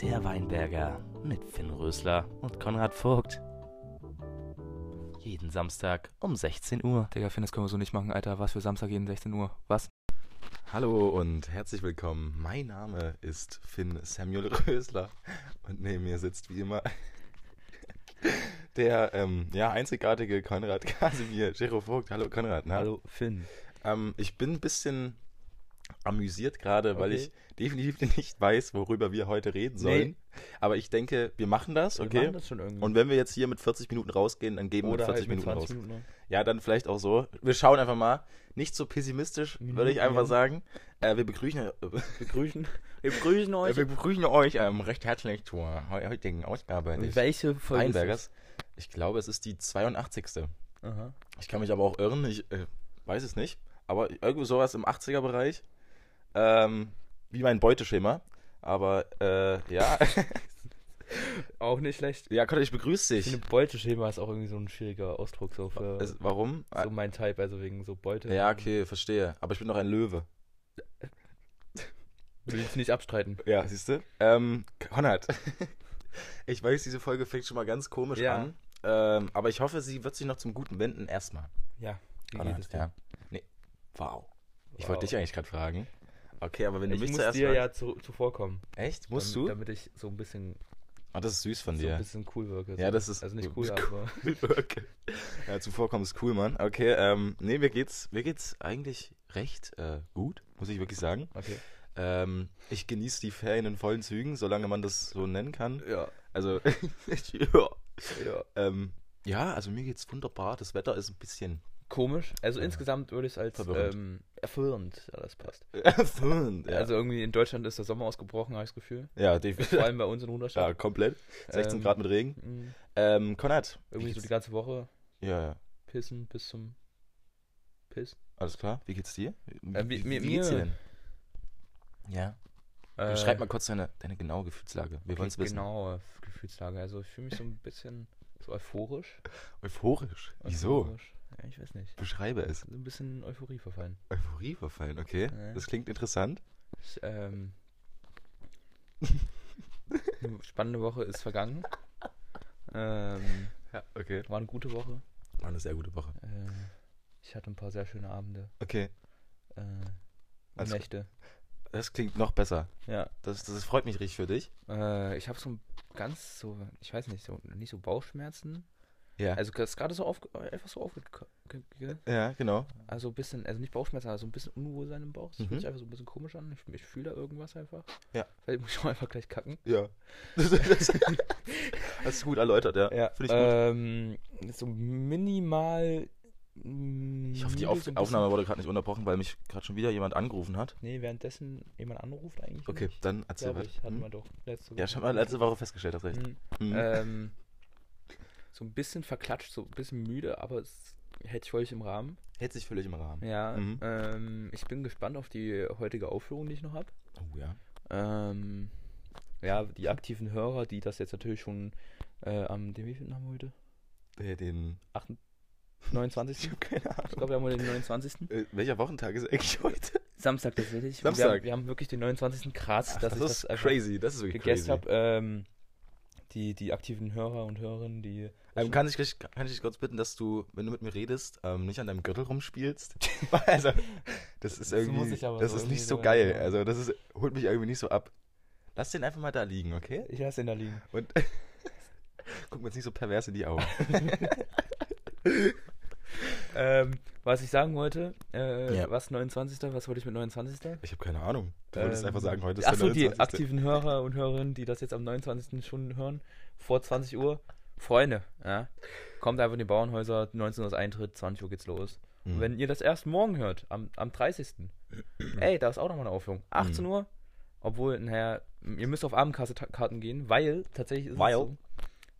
Der Weinberger mit Finn Rösler und Konrad Vogt. Jeden Samstag um 16 Uhr. Digga, Finn, das können wir so nicht machen, Alter. Was für Samstag jeden 16 Uhr? Was? Hallo und herzlich willkommen. Mein Name ist Finn Samuel Rösler und neben mir sitzt wie immer der ähm, ja, einzigartige Konrad Kasimir Gero Vogt. Hallo Konrad. Na? Hallo, Finn. Ähm, ich bin ein bisschen amüsiert gerade, weil Okay. ich definitiv nicht weiß, worüber wir heute reden sollen. Aber ich denke, wir machen das, okay? Wir machen das schon irgendwie. Und wenn wir jetzt hier mit 40 Minuten rausgehen, dann geben wir Oder 40 halt mit Minuten 20 raus. Minuten. Ja, dann vielleicht auch so. Wir schauen einfach mal. Nicht so pessimistisch, würde ich einfach Minuten. sagen. Äh, wir begrüßen, Begrüßen. Wir begrüßen äh, wir begrüßen euch ähm, recht herzlich zur heu- heutigen Ausgabe des Welche Folge Weinbergers. Ich glaube, es ist die 82. das? Aha. Ich kann mich aber auch irren, ich äh, weiß es nicht. Aber irgendwie sowas im 80er-Bereich. Ähm, wie mein Beuteschema. Aber äh, ja. Auch nicht schlecht. ja, Gott, ich begrüße Ich finde, dich. Beuteschema ist auch irgendwie so ein schwieriger Ausdruck so für Es, warum? so mein Type, also wegen so Beute. Ja, okay, verstehe. Aber ich bin doch ein Löwe. Will ich nicht abstreiten. Ja, siehst du? Ähm, Konrad, ich weiß, diese Folge fängt schon mal ganz komisch Ja. an. Ähm, aber ich hoffe, sie wird sich noch zum Guten wenden. Erstmal. Ja. Wie Konrad, geht es dir? ja. Nee. Wow. Ich Wow. wollte dich eigentlich gerade fragen. Okay, aber wenn du Ich mich muss zuerst dir fragst- ja zu, zuvorkommen. Echt? Musst damit, du? Damit ich so ein bisschen, Ah, das ist süß von so dir. ein bisschen cool wirke. Ja, so. das ist- Also nicht cool, aber. okay. Ja, zuvorkommen ist cool, Mann. Okay, ähm, nee, mir geht's, mir geht's eigentlich recht äh, gut, muss ich wirklich sagen. Okay. Ähm, ich genieße die Ferien in vollen Zügen, solange man das so nennen kann. Ja. Also, ja. Ja. Ähm, ja, also mir geht's wunderbar. Das Wetter ist ein bisschen Komisch. Also Ja. insgesamt würde ich es als Verwirrend. ähm, erfüllend, ja, das passt. erfüllend. Ja, Also irgendwie in Deutschland ist der Sommer ausgebrochen, habe ich das Gefühl. ja Vor definitiv. allem bei uns in Ja, Ruderstadt. komplett. 16 Ähm, Grad mit Regen. mh, Ähm, Konrad. wie Irgendwie so die ganze Woche Ja, ja. pissen bis zum Piss. Alles klar. Wie geht's dir? Wie, Äh, wie- wie, mir- wie geht's dir denn? Ja. Äh, Schreib mal kurz deine, deine genaue Gefühlslage. Wir okay, wollen es wissen. Genaue Gefühlslage. Also ich fühle mich so ein bisschen so euphorisch. Euphorisch. Wieso? Euphorisch. Ich weiß nicht. Beschreibe es. So ein bisschen Euphorie verfallen. Euphorie verfallen, okay. Ja. Das klingt interessant. Ich, ähm, eine spannende Woche ist vergangen. Ähm, Ja, okay. war eine gute Woche. War eine sehr gute Woche. Äh, ich hatte ein paar sehr schöne Abende. Okay. Äh, Also- Nächte. Das klingt noch besser. Ja. Das, das freut mich richtig für dich. Äh, ich habe so ganz so, ich weiß nicht, so nicht so Bauchschmerzen. Ja. Also das ist gerade so auf, einfach so aufgegangen. ja, genau. Also ein bisschen, also nicht Bauchschmerzen, aber so ein bisschen Unwohlsein im Bauch. Das fühlt Mhm. sich einfach so ein bisschen komisch an. Ich, ich fühle da irgendwas einfach. Ja. Vielleicht muss ich auch einfach gleich kacken. Ja. Das, du gut erläutert, ja. Ja. Finde ich gut. Ähm, so minimal. mm, ich hoffe, die Auf so Aufnahme wurde gerade nicht unterbrochen, weil mich gerade schon wieder jemand angerufen hat. Nee, währenddessen jemand anruft eigentlich. Okay, nicht. dann erzähl ich, hatten Hm? wir doch letzte Ja, schon mal letzte Woche festgestellt, hast recht. Mhm. Mhm. Ähm, so ein bisschen verklatscht, so ein bisschen müde, aber es hält sich völlig im Rahmen. Hält sich völlig im Rahmen. Ja, Mhm. ähm, ich bin gespannt auf die heutige Aufführung, die ich noch habe. Oh ja. Ähm, ja, die aktiven Hörer, die das jetzt natürlich schon äh, am, den wievielten haben wir heute? Äh, Den. 29. Ich habe keine Ich Ahnung. glaube, wir haben heute den 29. Äh, welcher Wochentag ist eigentlich heute? Samstag tatsächlich. Wir Samstag. haben, wir haben wirklich den 29. Krass, Ach, dass das ich ist das einfach crazy. Das ist wirklich crazy. habe. Ähm, die, die aktiven Hörer und Hörerinnen, die. Ähm, kann, ich, dich- kann ich dich kurz bitten, dass du, wenn du mit mir redest, ähm, nicht an deinem Gürtel rumspielst? also, das ist Das irgendwie, aber das so ist nicht so so geil. machen. Also, das ist, holt mich irgendwie nicht so ab. Lass den einfach mal da liegen, okay? Ich lasse den da liegen. Und guck mir jetzt nicht so pervers in die Augen. Ähm, was ich sagen wollte, äh, Ja. was 29. Was wollte ich mit 29. Ich habe keine Ahnung. Du wolltest Ähm, einfach sagen, heute ist Achso, der die 29. aktiven Hörer und Hörerinnen, die das jetzt am 29. schon hören, vor 20 Uhr. Freunde, ja. Kommt einfach in die Bauernhäuser, 19 Uhr ist Eintritt, 20 Uhr geht's los. Und Mhm. wenn ihr das erst morgen hört, am, am 30. ey, da ist auch nochmal eine Aufführung. 18 Mhm. Uhr, obwohl, naja, ihr müsst auf Abendkarten gehen, weil tatsächlich ist Weil? es so,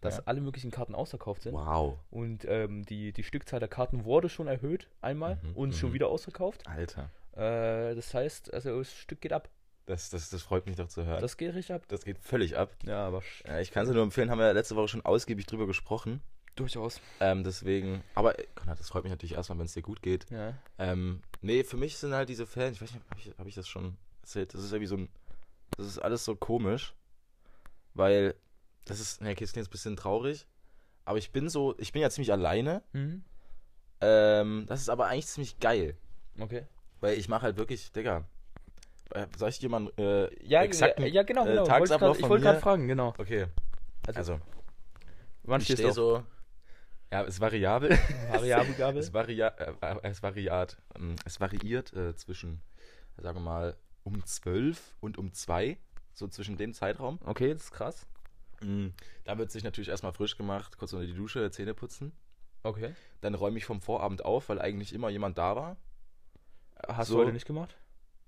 dass Ja. alle möglichen Karten ausverkauft sind. Wow. Und ähm, die, die Stückzahl der Karten wurde schon erhöht, einmal, Mhm, und schon mhm. wieder ausverkauft. Alter. Äh, das heißt, also das Stück geht ab. Das, das, das freut mich doch zu hören. Das geht richtig ab. das geht völlig ab. Ja, aber Ja, ich kann es nur empfehlen, haben wir letzte Woche schon ausgiebig drüber gesprochen. durchaus. Ähm, deswegen, aber äh, Konrad, das freut mich natürlich erstmal, wenn es dir gut geht. Ja. Ähm, nee, für mich sind halt diese Fans, ich weiß nicht, habe ich, hab ich das schon erzählt? Das ist irgendwie so ein Das ist alles so komisch. Weil, das ist, ne, okay, das klingt jetzt ein bisschen traurig. Aber ich bin so, ich bin ja ziemlich alleine. Mhm. Ähm, das ist aber eigentlich ziemlich geil. Okay. Weil ich mache halt wirklich, Digga. äh, Soll ich dir mal einen äh, Ja, exakten ja, ja, genau, äh, genau. Tagesablauf ich wollte gerade fragen, genau. Okay, Also, also, wann ich stehst stehe so. Ja, ist variabel. Variabelgabe? es, varia äh, äh, es variiert. ähm, Es variiert äh, zwischen, sagen wir mal, um 12 und um 2. So zwischen dem Zeitraum. Okay, das ist krass. Mm, Da wird sich natürlich erstmal frisch gemacht, kurz unter die Dusche, Zähne putzen. Okay. Dann räume ich vom Vorabend auf, weil eigentlich immer jemand da war. Hast So. du heute nicht gemacht?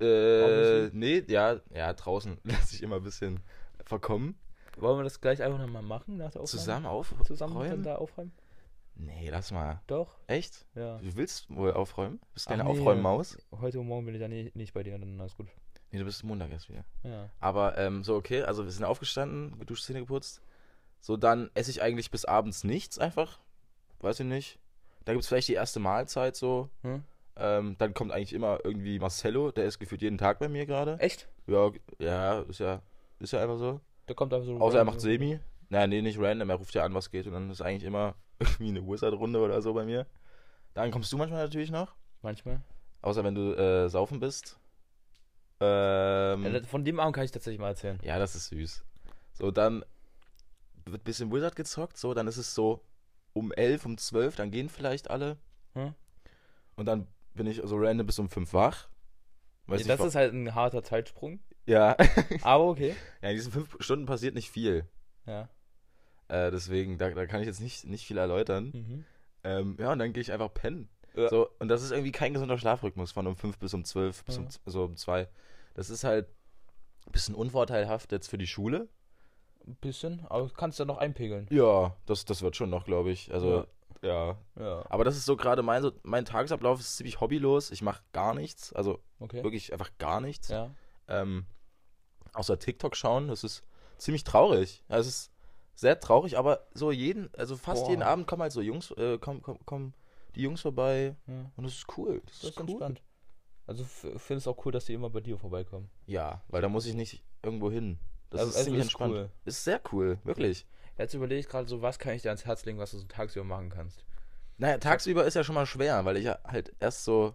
Äh, nee, ja, ja, draußen lasse ich immer ein bisschen verkommen. Wollen wir das gleich einfach nochmal machen nach der Aufnahme? Zusammen auf? Zusammen räumen? da aufräumen? Nee, lass mal. Doch, Echt? ja. Du willst wohl aufräumen? Bist Ach keine nee. Aufräummaus? Heute und morgen bin ich nicht, nicht bei dir, dann alles gut. Nee, du bist Montag erst wieder. Ja. Aber ähm, so, okay, also wir sind aufgestanden, geduscht, Zähne geputzt. So, dann esse ich eigentlich bis abends nichts einfach. Weiß ich nicht. Da gibt es vielleicht die erste Mahlzeit so. Hm? Ähm, dann kommt eigentlich immer irgendwie Marcello, der ist gefühlt jeden Tag bei mir gerade. Echt? Ja, ja, ist ja, ist ja einfach so. Da kommt einfach so. Außer er macht Semi. Nein, nee, nicht random, er ruft ja an, was geht und dann ist eigentlich immer irgendwie eine Wizard-Runde oder so bei mir. Dann kommst du manchmal natürlich noch. Manchmal. Außer wenn du äh, saufen bist. Ähm, von dem Abend kann ich tatsächlich mal erzählen. ja, das ist süß. So, dann wird ein bisschen Wizard gezockt, so, dann ist es so um 11, um 12, dann gehen vielleicht alle. Hm? Und dann bin ich so random bis um 5 wach. Weiß nicht, das wa- ist halt ein harter Zeitsprung. ja. Aber okay. ja, in diesen 5 Stunden passiert nicht viel. Ja. Äh, deswegen, da, da kann ich jetzt nicht, nicht viel erläutern. Mhm. Ähm, ja, und dann gehe ich einfach pennen. Ja. So, und das ist irgendwie kein gesunder Schlafrhythmus von um 5 bis um 12, bis Ja. um, so um 2. Das ist halt ein bisschen unvorteilhaft jetzt für die Schule. Ein bisschen, aber du kannst ja noch einpegeln. Ja, das, das wird schon noch, glaube ich. Also, ja. Ja. Aber das ist so gerade mein, so, mein Tagesablauf ist ziemlich hobbylos. Ich mache gar nichts. Also Okay. wirklich einfach gar nichts. Ja. Ähm, außer TikTok schauen. Das ist ziemlich traurig. Ja, es ist sehr traurig, aber so jeden, also fast Boah. jeden Abend kommen halt so Jungs, äh, kommen, kommen, kommen die Jungs vorbei. ja. Und das ist cool. Das, Das ist cool. entspannt. Also finde es auch cool, dass die immer bei dir vorbeikommen. Ja, weil da muss ich nicht irgendwo hin. Das Also- ist also ziemlich ist entspannt. cool. Ist sehr cool, wirklich. Jetzt überlege ich gerade so, was kann ich dir ans Herz legen, was du so tagsüber machen kannst. Naja, tagsüber ist ja schon mal schwer, weil ich ja halt erst so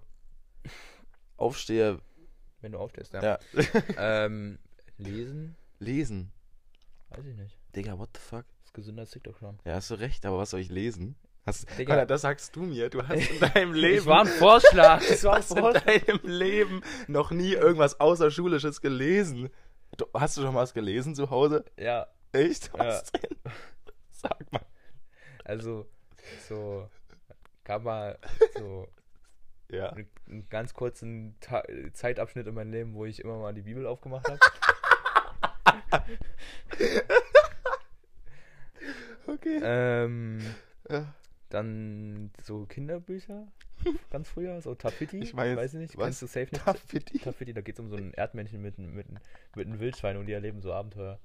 aufstehe. Wenn du aufstehst, ja. Ja. ähm, lesen? Lesen. Weiß ich nicht. Digga, what the fuck? ist gesünder als TikTok schauen. Ja, hast du recht, aber was soll ich lesen? Hast, Digga. Connor, das sagst du mir. Du hast in deinem Leben. Das war ein Vorschlag. Das war ein hast in Vorschlag. deinem Leben noch nie irgendwas Außerschulisches gelesen. Du, hast du schon mal was gelesen zu Hause? Ja, Echt? Ja. Was denn? Sag mal. also so gab mal so Ja. einen, einen ganz kurzen Ta Zeitabschnitt in meinem Leben, wo ich immer mal die Bibel aufgemacht habe. Okay. ähm, Ja. Dann so Kinderbücher, ganz früher, so Taffiti, Ich weiß, weiß ich nicht, was? kennst du safe nicht? Taffiti. Taffiti, da geht es um so ein Erdmännchen mit, einem- mit, mit einem Wildschwein und die erleben so Abenteuer.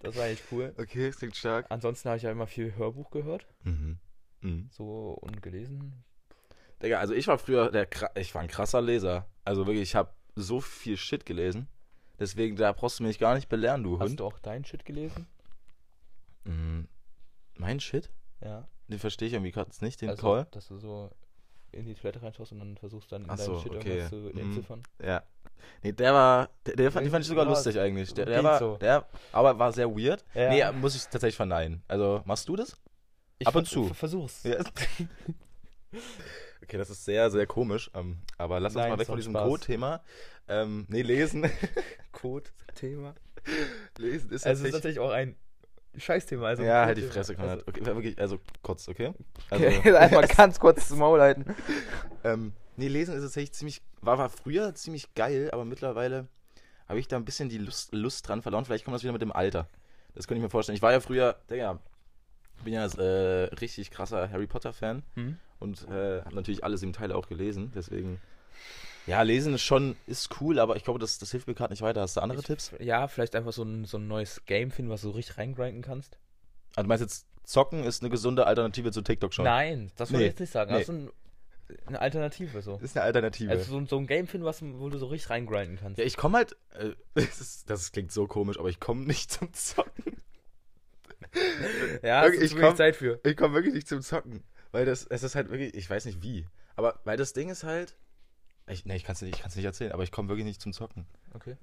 Das war eigentlich cool. Okay, das klingt stark. Ansonsten habe ich ja immer viel Hörbuch gehört, Mhm. Mhm. so und gelesen. Digga, also ich war früher der ich war ein krasser Leser. Also wirklich, ich habe so viel Shit gelesen. Deswegen, da brauchst du mich gar nicht belehren, du Hast Hund. du auch deinen Shit gelesen? Mhm. Mein Shit? Ja. Den verstehe ich irgendwie gerade nicht, den also, Call. dass du so in die Toilette reinschaust und dann versuchst dann in deinem so, Shit okay. irgendwas zu Mhm. entziffern. Ja. Nee, der war, der, der fand, den fand ich sogar Ja, lustig eigentlich. Der, der war, so. der, aber war sehr weird. Ja. Nee, muss ich tatsächlich verneinen. Also, machst du das? Ab und zu. ver- Versuch's. Ja. okay, das ist sehr, sehr komisch. Ähm, aber lass uns Nein, mal weg von diesem. Code-Thema. Ähm, nee, lesen. Code-Thema. lesen ist Also, es tatsächlich... ist natürlich auch ein Scheißthema. Also ja, halt die. Fresse, Konrad. Also, Okay, wirklich, also kurz, okay? Also, okay, einfach ganz kurz zum Maul halten. ähm, nee, lesen ist tatsächlich ziemlich, war, war früher ziemlich geil, aber mittlerweile habe ich da ein bisschen die Lust, Lust dran verloren. Vielleicht kommt das wieder mit dem Alter. Das könnte ich mir vorstellen. Ich war ja früher, Digga, bin ja äh, richtig krasser Harry Potter-Fan Hm? und äh, habe natürlich alle sieben Teile auch gelesen. Deswegen, ja, lesen ist schon, ist cool, aber ich glaube, das, das hilft mir gerade nicht weiter. Hast du andere Ich- Tipps? Ja, vielleicht einfach so ein, so ein neues Game finden, was du richtig reingrinden kannst. Also, du meinst jetzt, Zocken ist eine gesunde Alternative zu TikTok schon? Nein, das würde Nee, ich jetzt nicht sagen. nee. Also ein, eine Alternative so. Das ist eine Alternative. Also so, so ein Game finden, was, wo du so richtig reingrinden kannst. ja, ich komme halt. Äh, das, ist, das klingt so komisch, aber ich komme nicht zum Zocken. Ja, Wirklich, ist ich wirklich komm- Zeit für. Ich komme wirklich nicht zum Zocken. Weil das, es ist halt wirklich, ich weiß nicht wie. Aber weil das Ding ist halt. Ich, ne, ich kann es nicht, ich nicht erzählen, aber ich komme wirklich nicht zum Zocken. Okay.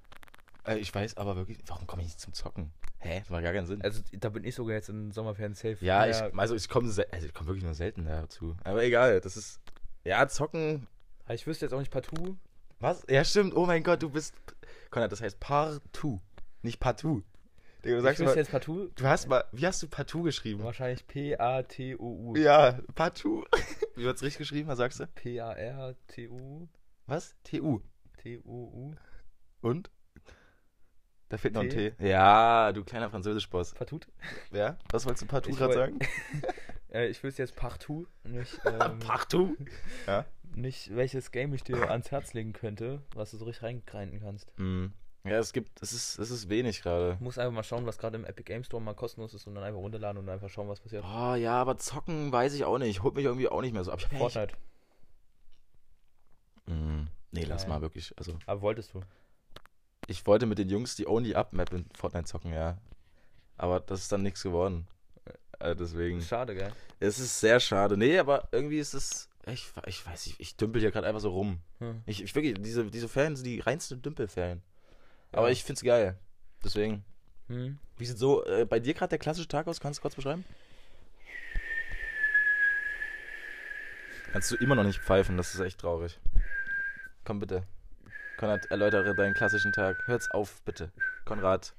Äh, ich weiß aber wirklich, warum komme ich nicht zum Zocken? Hä? Das macht gar keinen Sinn. Also da bin ich sogar jetzt in Sommerferien safe. ja, Naja, ich, also ich komme also ich komm wirklich nur selten dazu. Aber egal, das ist. Ja, zocken. ich wüsste jetzt auch nicht partout. Was? Ja, stimmt. Oh mein Gott, du bist. Konrad, das heißt partout. Nicht partout. Digga, du Ich sagst wüsste mal, jetzt partout. du hast mal. Wie hast du partout geschrieben? Wahrscheinlich P-A-T-O-U. Ja, partout. Wie wird's richtig geschrieben? Was sagst du? P-A-R-T-U. Was? TU. T-O-U. Und? Da fehlt noch ein T. Ja, du kleiner Französisch-Boss. Partout? Ja? Was wolltest du partout gerade sagen? Äh, ich wüsste jetzt partout. Nicht, ähm, partout? Ja. nicht, welches Game ich dir ans Herz legen könnte, was du so richtig reingrinden kannst. Mhm. Ja, es gibt, es ist, es ist wenig gerade. Muss einfach mal schauen, was gerade im Epic Game Store mal kostenlos ist und dann einfach runterladen und einfach schauen, was passiert. Oh ja, aber zocken weiß ich auch nicht. Holt mich irgendwie auch nicht mehr so ab. Fortnite. Mhm. Nee, lass Nein. mal wirklich. Also, Aber wolltest du? ich wollte mit den Jungs die Only Up Map in Fortnite zocken, ja. Aber das ist dann nichts geworden. Äh, deswegen. Schade, gell? Es ist sehr schade. Nee, aber irgendwie ist es. Ich, ich weiß nicht, ich dümpel hier gerade einfach so rum. Hm. Ich, ich wirklich, diese, diese Ferien sind die reinsten Dümpelferien. Aber Ja. ich find's geil. Deswegen. Hm. Wie sieht so äh, bei dir gerade der klassische Tag aus? Kannst du kurz beschreiben? Kannst du immer noch nicht pfeifen, das ist echt traurig. Komm bitte. Konrad, erläutere deinen klassischen Tag. Hört's auf, bitte. Konrad,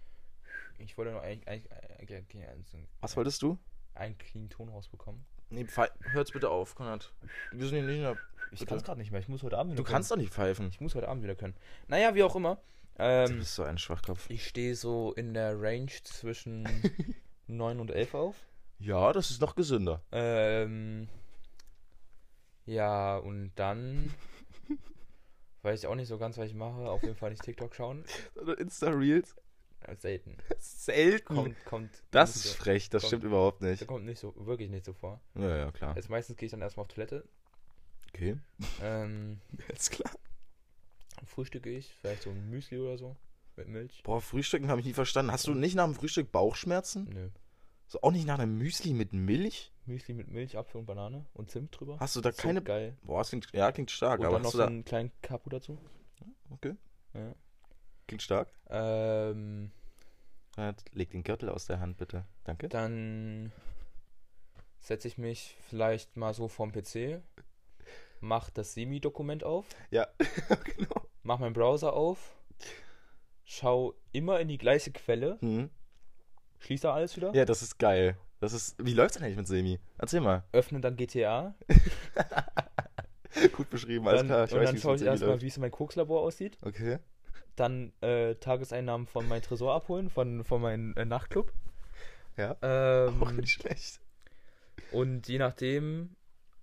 Ich wollte noch eigentlich, eigentlich, eigentlich, eigentlich einen, was wolltest du? einen clean Ton rausbekommen. Nee, hört's bitte auf, Konrad. Wir sind hier nicht mehr. Ich Bitte. kann es gerade nicht mehr. Ich muss heute Abend wieder Du können. kannst doch nicht pfeifen. Ich muss heute Abend wieder können. Naja, wie auch immer. Du Ähm, bist so ein Schwachkopf. ich stehe so in der Range zwischen 9 und 11 auf. Ja, das ist noch gesünder. Ähm, ja, und dann weiß ich auch nicht so ganz, was ich mache. Auf jeden Fall nicht TikTok schauen. Oder Insta-Reels? Selten. Selten. Kommt, kommt. das ist so, frech, das kommt- stimmt überhaupt das nicht. kommt nicht so, wirklich nicht so vor. Ja, ja, klar. Also meistens gehe ich dann erstmal auf Toilette. Okay. Ähm, Ist klar. frühstücke ich, vielleicht so ein Müsli oder so. Mit Milch. Boah, Frühstücken habe ich nie verstanden. Hast du nicht nach dem Frühstück Bauchschmerzen? Nö. So auch nicht nach einem Müsli mit Milch? Müsli mit Milch, Apfel und Banane und Zimt drüber. Hast du da So keine. geil. Boah, das klingt, ja, klingt stark, Und aber dann noch so da. einen kleinen Capu dazu. Okay. Ja. Klingt stark. Ähm, Leg den Gürtel aus der Hand, bitte. Danke. dann setze ich mich vielleicht mal so vorm PC, mach das Semi-Dokument auf, Ja, genau. mach meinen Browser auf, schau immer in die gleiche Quelle, Mhm. schließ da alles wieder, Ja, das ist geil. Das ist. Wie läuft's denn eigentlich mit Semi? Erzähl mal. öffne dann GTA, Gut beschrieben, alles dann, klar. Ich und weiß, dann schaue ich erstmal, wie es in meinem Kokslabor aussieht, Okay. dann äh, Tageseinnahmen von meinem Tresor abholen, von, von meinem äh, Nachtclub. Ja. Ähm, Auch nicht schlecht. Und je nachdem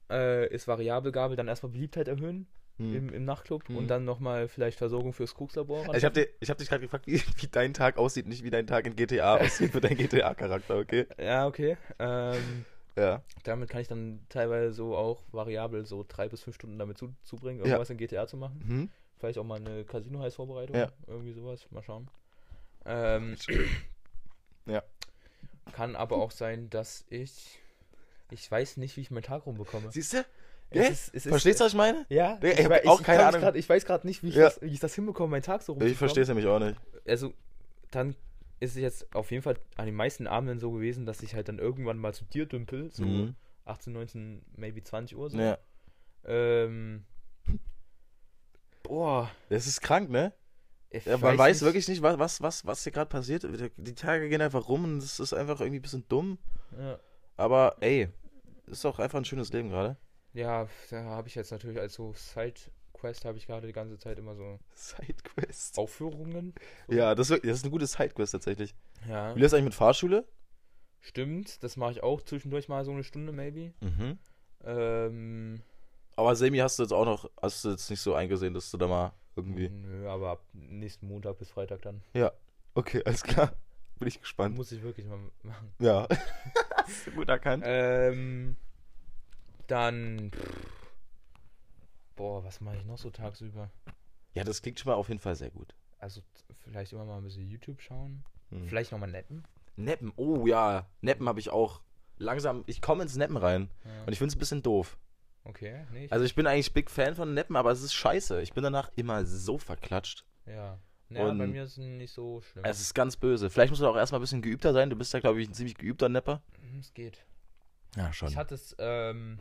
äh, ist Variabelgabel dann erstmal Beliebtheit erhöhen Hm. im, im Nachtclub Mhm. und dann nochmal vielleicht Versorgung fürs Kokslabor. Also ich habe hab dich gerade gefragt, wie, wie dein Tag aussieht, nicht wie dein Tag in GTA aussieht für deinen GTA-Charakter, okay? Ja, okay. Ähm, Ja. damit kann ich dann teilweise so auch variabel so drei bis fünf Stunden damit zu, zubringen, Ja. irgendwas in GTA zu machen. Mhm. Vielleicht auch mal eine Casino-Heiß-Vorbereitung. Ja. Irgendwie sowas. Mal schauen. Ähm, Ja. Kann aber auch sein, dass ich. Ich weiß nicht, wie ich meinen Tag rumbekomme. Siehst du? Es ist- es ist- Verstehst du, was ich meine? Ja, Ich ich, hab wei- auch ich, keine Ahnung. grad, ich weiß gerade nicht, wie ich, Ja. das, wie ich das hinbekomme, meinen Tag so rumzukommen. Ich verstehe es nämlich auch nicht. Also, dann ist es jetzt auf jeden Fall an den meisten Abenden so gewesen, dass ich halt dann irgendwann mal zu dir dümpel, so Mhm. 18, 19, maybe 20 Uhr so. Ja. Ähm, boah. Das ist krank, ne? Ja, man weiß nicht. wirklich nicht, was, was, was, was hier gerade passiert. Die Tage gehen einfach rum und es ist einfach irgendwie ein bisschen dumm. Ja, Aber ey, ist doch einfach ein schönes Leben gerade. Ja da habe ich jetzt natürlich als so Side-Quest habe ich gerade die ganze Zeit immer so Sidequest. Aufführungen. So. Ja, das das ist eine gute Sidequest tatsächlich. Ja, Wie läuft eigentlich mit Fahrschule? stimmt. Das mache ich auch zwischendurch mal so eine Stunde, maybe. Mhm. Ähm, Aber Semi hast du jetzt auch noch, hast du jetzt nicht so eingesehen, dass du da mal irgendwie. nö, aber ab nächsten Montag bis Freitag dann. Ja. Okay, alles klar. Bin ich gespannt. Muss ich wirklich mal machen. Ja. Gut erkannt. Ähm, dann. pff, Boah, was mache ich noch so tagsüber? Ja, das klingt schon mal auf jeden Fall sehr gut. Also vielleicht immer mal ein bisschen YouTube schauen. Hm. Vielleicht nochmal netten. Neppen, oh ja, Neppen habe ich auch. Langsam, ich komme ins Neppen rein. Ja. Und ich finde es ein bisschen doof. okay, nee, ich, Also ich bin eigentlich Big Fan von Neppen, aber es ist scheiße. Ich bin danach immer so verklatscht. ja. Ja, und- bei mir ist es nicht so schlimm. Es ist ganz böse. Vielleicht musst du auch erstmal ein bisschen geübter sein. Du bist ja, glaube ich, ein ziemlich geübter Nepper. Hm, es geht. Ja, schon. Ich hatte es ähm,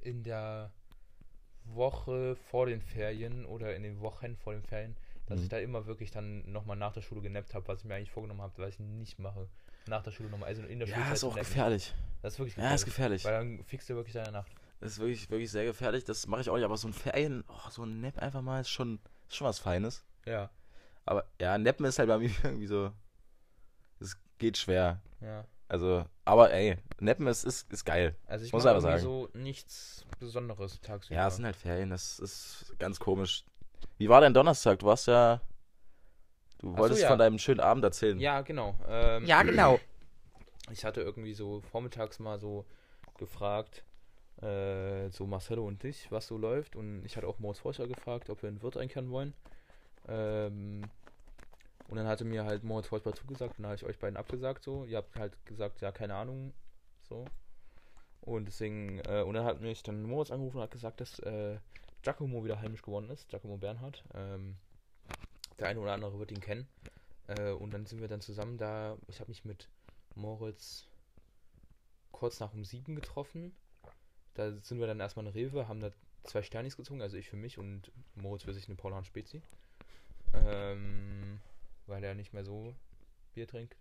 in der Woche vor den Ferien oder in den Wochen vor den Ferien, dass Mhm. ich da immer wirklich dann nochmal nach der Schule genappt habe, was ich mir eigentlich vorgenommen habe, was ich nicht mache. Nach der Schule nochmal, also in der ja, Schulzeit. ist auch nappen. gefährlich. Das ist wirklich Ja, ist gefährlich. Weil dann fixst du wirklich deine Nacht. Das ist wirklich, wirklich sehr gefährlich. Das mache ich auch nicht. Aber so ein Ferien, oh, so ein Nap einfach mal ist schon, ist schon was Feines. Ja, Aber ja, Nappen ist halt bei mir irgendwie so. Es geht schwer. ja. Also, aber ey, Nappen ist, ist, ist geil. Also ich Muss mache aber irgendwie sagen. so nichts Besonderes tagsüber. Ja, es sind halt Ferien. Das ist ganz komisch. Wie war dein Donnerstag? Du warst ja. Du so, wolltest ja. von deinem schönen Abend erzählen. Ja, genau. Ähm, genau. Ich hatte irgendwie so vormittags mal so gefragt, äh, so Marcello und dich, was so läuft. Und ich hatte auch Moritz Forscher gefragt, ob wir in Wirt einkehren wollen. Ähm, und dann hatte mir halt Moritz Forscher zugesagt und dann habe ich euch beiden abgesagt so. Ihr habt halt gesagt, ja, keine Ahnung, so. Und deswegen, äh, und dann hat mich dann Moritz angerufen und hat gesagt, dass äh, Giacomo wieder heimisch geworden ist, Giacomo Bernhard. Ähm, der eine oder andere wird ihn kennen. Äh, und dann sind wir dann zusammen da. Ich habe mich mit Moritz kurz nach um sieben getroffen. Da sind wir dann erstmal in Rewe, haben da zwei Sternis gezogen, also ich für mich und Moritz für sich eine Paulaner Spezi. Ähm, weil er nicht mehr so Bier trinkt.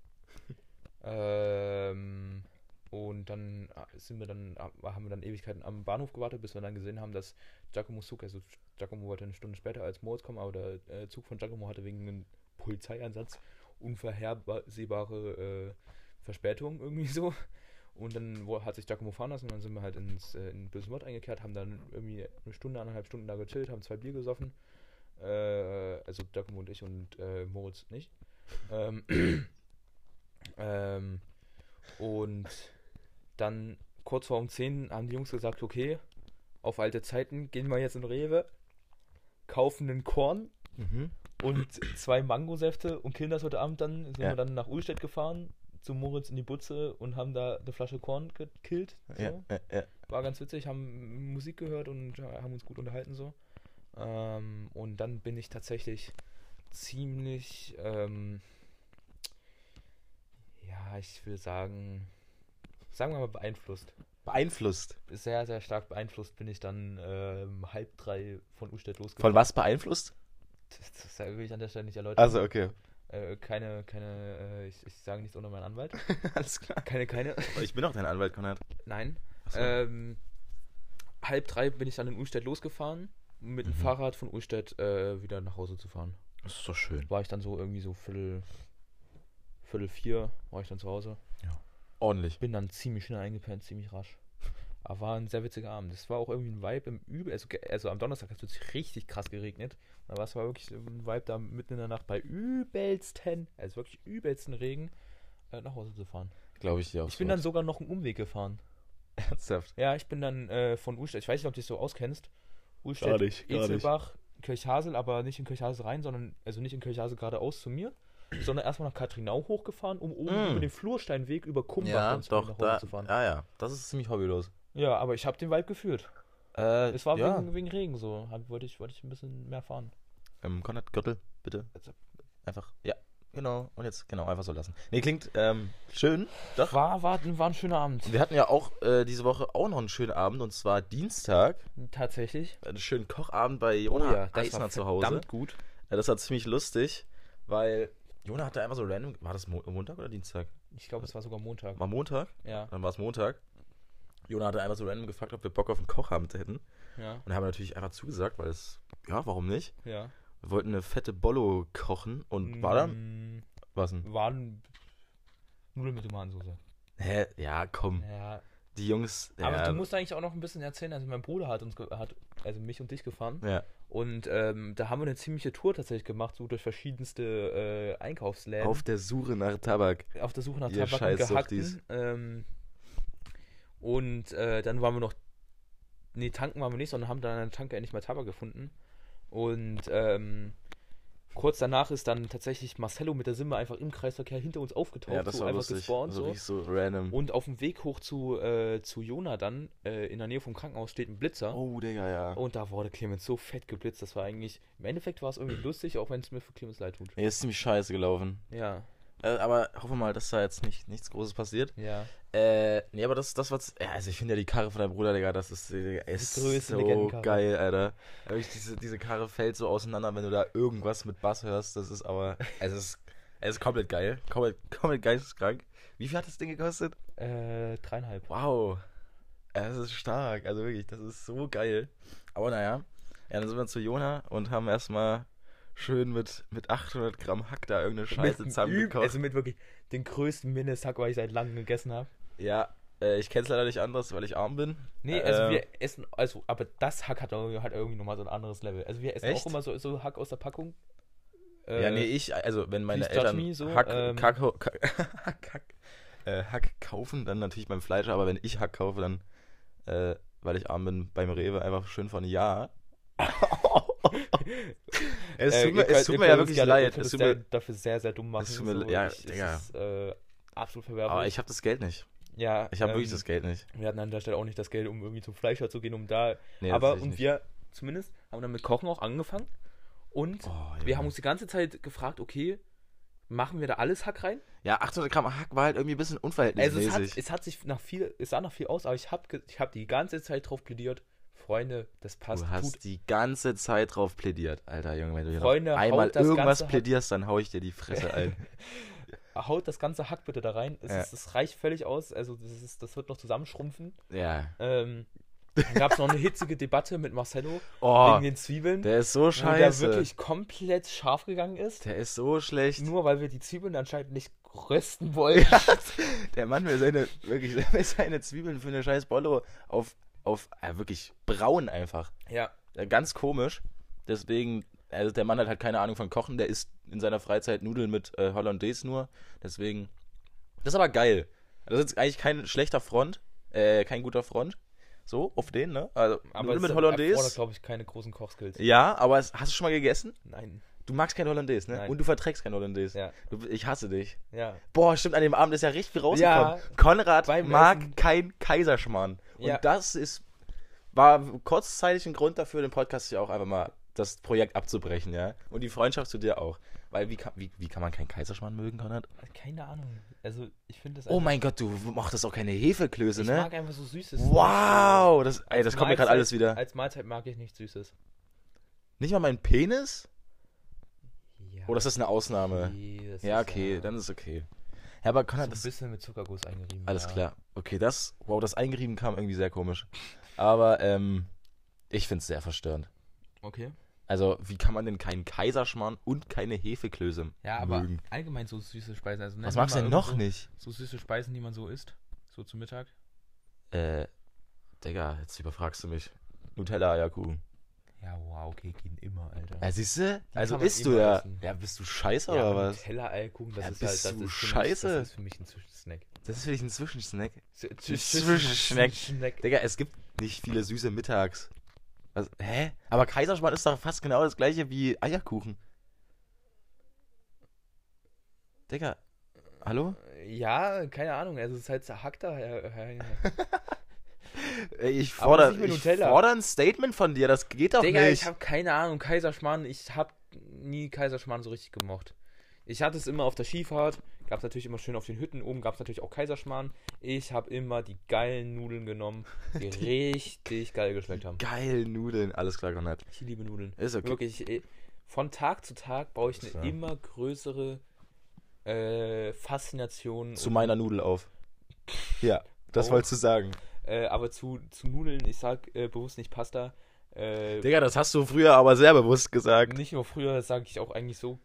ähm, und dann äh, sind wir dann, äh, haben wir dann Ewigkeiten am Bahnhof gewartet, bis wir dann gesehen haben, dass Giacomo's Zug, also Giacomo wollte eine Stunde später als Moritz kommen, aber der äh, Zug von Giacomo hatte wegen einem Polizeieinsatz unvorhersehbare äh, Verspätung irgendwie so. Und dann wo, hat sich Giacomo fahren lassen und dann sind wir halt ins, äh, in Bösen Wort eingekehrt, haben dann irgendwie eine Stunde, anderthalb Stunden da gechillt, haben zwei Bier gesoffen. Äh, also Giacomo und ich und äh, Moritz nicht. Ähm, ähm, und dann kurz vor um 10 haben die Jungs gesagt, okay, auf alte Zeiten gehen wir jetzt in Rewe, kaufen einen Korn Mhm. und zwei Mangosäfte und killen das heute Abend dann. Sind Ja. wir dann nach Ulstedt gefahren, zu Moritz in die Butze und haben da eine Flasche Korn gekillt. So. Ja, ja, ja. War ganz witzig, haben Musik gehört und ja, haben uns gut unterhalten so. Ähm, und dann bin ich tatsächlich ziemlich, ähm, ja, ich will sagen, sagen wir mal beeinflusst. Beeinflusst. Sehr, sehr stark beeinflusst bin ich dann ähm, halb drei von Ustedt losgefahren. Von was beeinflusst? Das, das will ich an der Stelle nicht erläutern. Also, okay. Äh, keine, keine, äh, ich, ich sage nichts ohne meinen Anwalt. Alles klar. Keine, keine. Ich bin auch dein Anwalt, Konrad. Nein. Achso. Ähm, halb drei bin ich dann in Ulstedt losgefahren, mit dem Mhm. Fahrrad von Ulstedt äh, wieder nach Hause zu fahren. das ist doch schön. War ich dann so irgendwie so Viertel, Viertel vier, war ich dann zu Hause. Ordentlich. Bin dann ziemlich schnell eingepennt, ziemlich rasch. Aber war ein sehr witziger Abend. Es war auch irgendwie ein Vibe im Übel. Also, also am Donnerstag hat es richtig krass geregnet. Aber es war wirklich ein Vibe da mitten in der Nacht bei übelsten, also wirklich übelsten Regen, äh, nach Hause zu fahren. Glaube ich dir auch. Ich bin dann sogar noch einen Umweg gefahren. ernsthaft. Ja, ich bin dann äh, von Ulstedt, ich weiß nicht, ob du dich so auskennst. Ulstedt, Gar nicht, gar nicht. Etzelbach, Kirchhasel, aber nicht in Kirchhasel rein, sondern, also nicht in Kirchhasel geradeaus zu mir, sondern erstmal nach Katrinau hochgefahren, um oben Mm. über den Flursteinweg über Kumbach Ja, doch, nach Hause da, zu fahren. ja, ja. Das ist ziemlich hobbylos. Ja, aber ich habe den Vibe gefühlt. Äh, Es war ja. wegen, wegen Regen so. Wollte, ich, wollte ich ein bisschen mehr fahren. Ähm, Konrad Gürtel, bitte. Einfach, ja, genau. Und jetzt, genau, einfach so lassen. Nee, klingt ähm, schön. Doch. War, war, war ein schöner Abend. Wir hatten ja auch äh, diese Woche auch noch einen schönen Abend und zwar Dienstag. Tatsächlich. Einen schönen Kochabend bei Jona Eisner zu Hause. verdammt gut. Ja, das war ziemlich lustig, weil Jona hatte einfach so random. War das Mo Montag oder Dienstag? Ich glaube, es war sogar Montag. War Montag? Ja, Dann war es Montag. Jona hatte einfach so random gefragt, ob wir Bock auf einen Kochabend hätten. ja, Und haben natürlich einfach zugesagt, weil es, ja, warum nicht? ja. Wir wollten eine fette Bollo kochen und war da. Mm, Was denn? Waren Nudeln mit Tomatensauce. Hä? Ja, komm. Ja, Die Jungs. aber ja, du musst eigentlich auch noch ein bisschen erzählen. Also mein Bruder hat uns, hat also mich und dich gefahren. Ja, Und ähm, da haben wir eine ziemliche Tour tatsächlich gemacht, so durch verschiedenste äh, Einkaufsläden. auf der Suche nach Tabak. auf der Suche nach Ihr Tabak und Scheißsuchtis. Gehackten. Ähm, und äh, dann waren wir noch nee, tanken waren wir nicht, sondern haben dann an der Tanke endlich mal Tabak gefunden. Und ähm, kurz danach ist dann tatsächlich Marcello mit der Simme einfach im Kreisverkehr hinter uns aufgetaucht, Ja, das so war einfach lustig. gespawnt. Also so. so random. Und auf dem Weg hoch zu, äh, zu Jona dann, äh, in der Nähe vom Krankenhaus, steht ein Blitzer. Oh, Digga, ja. Und da wurde Clemens so fett geblitzt. Das war eigentlich, im Endeffekt war es irgendwie lustig, auch wenn es mir für Clemens leid tut. Nee, ist ziemlich scheiße gelaufen. Ja, Äh, aber hoffe mal, dass da jetzt nicht, nichts Großes passiert. ja. Äh, nee, aber das, das was. Ja, also ich finde ja die Karre von deinem Bruder, Digga, das ist, Digga, ist größte so geil, Alter. Wirklich, diese, diese Karre fällt so auseinander, wenn du da irgendwas mit Bass hörst. Das ist aber. Es ist, es ist komplett geil. Komplett, komplett geisteskrank. Wie viel hat das Ding gekostet? Äh, dreieinhalb. Wow. Es ist stark. Also wirklich, das ist so geil. Aber naja. Ja, dann sind wir zu Jona und haben erstmal schön mit, mit 800 Gramm Hack da irgendeine Scheiße zusammengekocht. Also mit wirklich den größten Mindesthack, was ich seit langem gegessen habe. Ja, äh, ich kenne es leider nicht anders, weil ich arm bin. Nee, also Äh, wir essen, also, aber das Hack hat, irgendwie- hat irgendwie nochmal so ein anderes Level. Also wir essen Echt? auch immer so, so Hack aus der Packung. Ja, Äh, nee, ich, also wenn meine Eltern so, Hack, ähm, Kack, Kack, Hack, äh, Hack kaufen, dann natürlich beim Fleisch, aber wenn ich Hack kaufe, dann, äh, weil ich arm bin, beim Rewe einfach schön von Ja. es äh, tut mir, ihr es könnt- tut mir ja könnt wirklich gerne- leid. könnt Es tut mir, dafür sehr, sehr dumm machen. Es tut mir- ja, Digga. Es ist, äh, absolut verwerflich. aber ich habe das Geld nicht. ja, Ich habe ähm, wirklich das Geld nicht. Wir hatten an der Stelle auch nicht das Geld, um irgendwie zum Fleischer zu gehen, um da. Nee, aber und nicht. wir zumindest haben dann mit Kochen auch angefangen. Und Oh, wir haben uns die ganze Zeit gefragt, okay, machen wir da alles Hack rein? Ja, 800 Gramm Hack war halt irgendwie ein bisschen Also unverhältnismäßig. es hat, es hat sich nach viel, es sah nach viel aus, aber ich habe ich hab die ganze Zeit drauf plädiert, Freunde, das passt. du hast tut, die ganze Zeit drauf plädiert, Alter Junge. Wenn du Freunde, einmal haut das irgendwas ganze plädierst, dann hau ich dir die Fresse ein. haut das ganze Hack bitte da rein. Es, Ja. ist, es reicht völlig aus. Also das, ist, das wird noch zusammenschrumpfen. ja. Ähm, dann gab es noch eine hitzige Debatte mit Marcello Oh, wegen den Zwiebeln, der ist so wo der scheiße. wirklich komplett scharf gegangen ist. Der ist so schlecht. Nur weil wir die Zwiebeln anscheinend nicht rösten wollen. Der Mann will seine, wirklich, seine Zwiebeln für eine scheiß Bollo auf, auf äh, wirklich braun einfach. Ja. Äh, Ganz komisch. Deswegen, also der Mann hat halt keine Ahnung von Kochen. Der isst in seiner Freizeit Nudeln mit äh, Hollandaise nur. Deswegen, das ist aber geil. Das ist jetzt eigentlich kein schlechter Front. Äh, kein guter Front. So, auf den, ne? Also, Aber Nudeln mit Hollandaise. glaube ich, keine großen Kochskills. Ja, aber hast du schon mal gegessen? Nein. Du magst kein Hollandaise, ne? Nein. Und du verträgst kein Hollandaise. Ja. Du, ich hasse dich. Ja. Boah, stimmt, an dem Abend ist ja richtig viel rausgekommen. Ja. Konrad mag Essen. kein Kaiserschmarrn. Und Ja. das ist, war kurzzeitig ein Grund dafür, den Podcast ja auch einfach mal das Projekt abzubrechen, ja. Und die Freundschaft zu dir auch. Weil wie kann, wie, wie kann man keinen Kaiserschmarrn mögen, Konrad? Keine Ahnung. Also, ich finde das Oh mein Gott, du mochtest auch keine Hefeklöße, Ich ne? mag einfach so Süßes. Wow, das, ey, das kommt mir gerade alles wieder. Als Mahlzeit mag ich nichts Süßes. Nicht mal mein Penis? Ja. Ist das eine Ausnahme? Okay, das Ja, ist okay, ja dann ist okay. Ja, aber so Konrad, ein das, bisschen mit Zuckerguss eingerieben. Alles ja. klar. Okay, das, wow, das eingerieben kam irgendwie sehr komisch. Aber ähm, ich finde es sehr verstörend. Okay. Also, wie kann man denn keinen Kaiserschmarrn und keine Hefeklöße Ja, aber mögen? allgemein so süße Speisen. Also Was magst du denn noch irgendwo nicht? So süße Speisen, die man so isst. So zum Mittag. Äh, Digga, jetzt überfragst du mich. Nutella-Eierkuchen. Ja, wow, okay, gehen immer, Alter. Ja, siehst du? Also isst du ja. essen. Ja, bist du scheiße ja, oder was? Nutella-Eierkuchen, das Ja, ist bist halt, das du ist für scheiße? Mich, das ist für mich ein Zwischensnack. Das ist für dich ein Zwischensnack. Zwischensnack. Zwischensnack. Digga, es gibt nicht viele süße Mittags. Was, hä? Aber Kaiserschmarrn ist doch fast genau das gleiche wie Eierkuchen. Digga, hallo? Ja, keine Ahnung, also es ist halt zerhackter. Ich fordere forder ein Statement von dir, das geht doch Digga, nicht. ich habe keine Ahnung, Kaiserschmarrn, ich habe nie Kaiserschmarrn so richtig gemocht. Ich hatte es immer auf der Skifahrt, gab es natürlich immer schön auf den Hütten, oben gab es natürlich auch Kaiserschmarrn. Ich habe immer die geilen Nudeln genommen, die richtig geil geschmeckt haben. Geil, Nudeln, alles klar, Konrad. Ich liebe Nudeln. Ist okay. Wirklich, von Tag zu Tag baue ich eine Ja. immer größere äh, Faszination. Zu meiner Nudel auf. Ja, das Oh. wolltest du sagen. Äh, aber zu, zu Nudeln, ich sag äh, bewusst nicht Pasta. Äh, Digga, das hast du früher aber sehr bewusst gesagt. nicht nur früher, das sage ich auch eigentlich so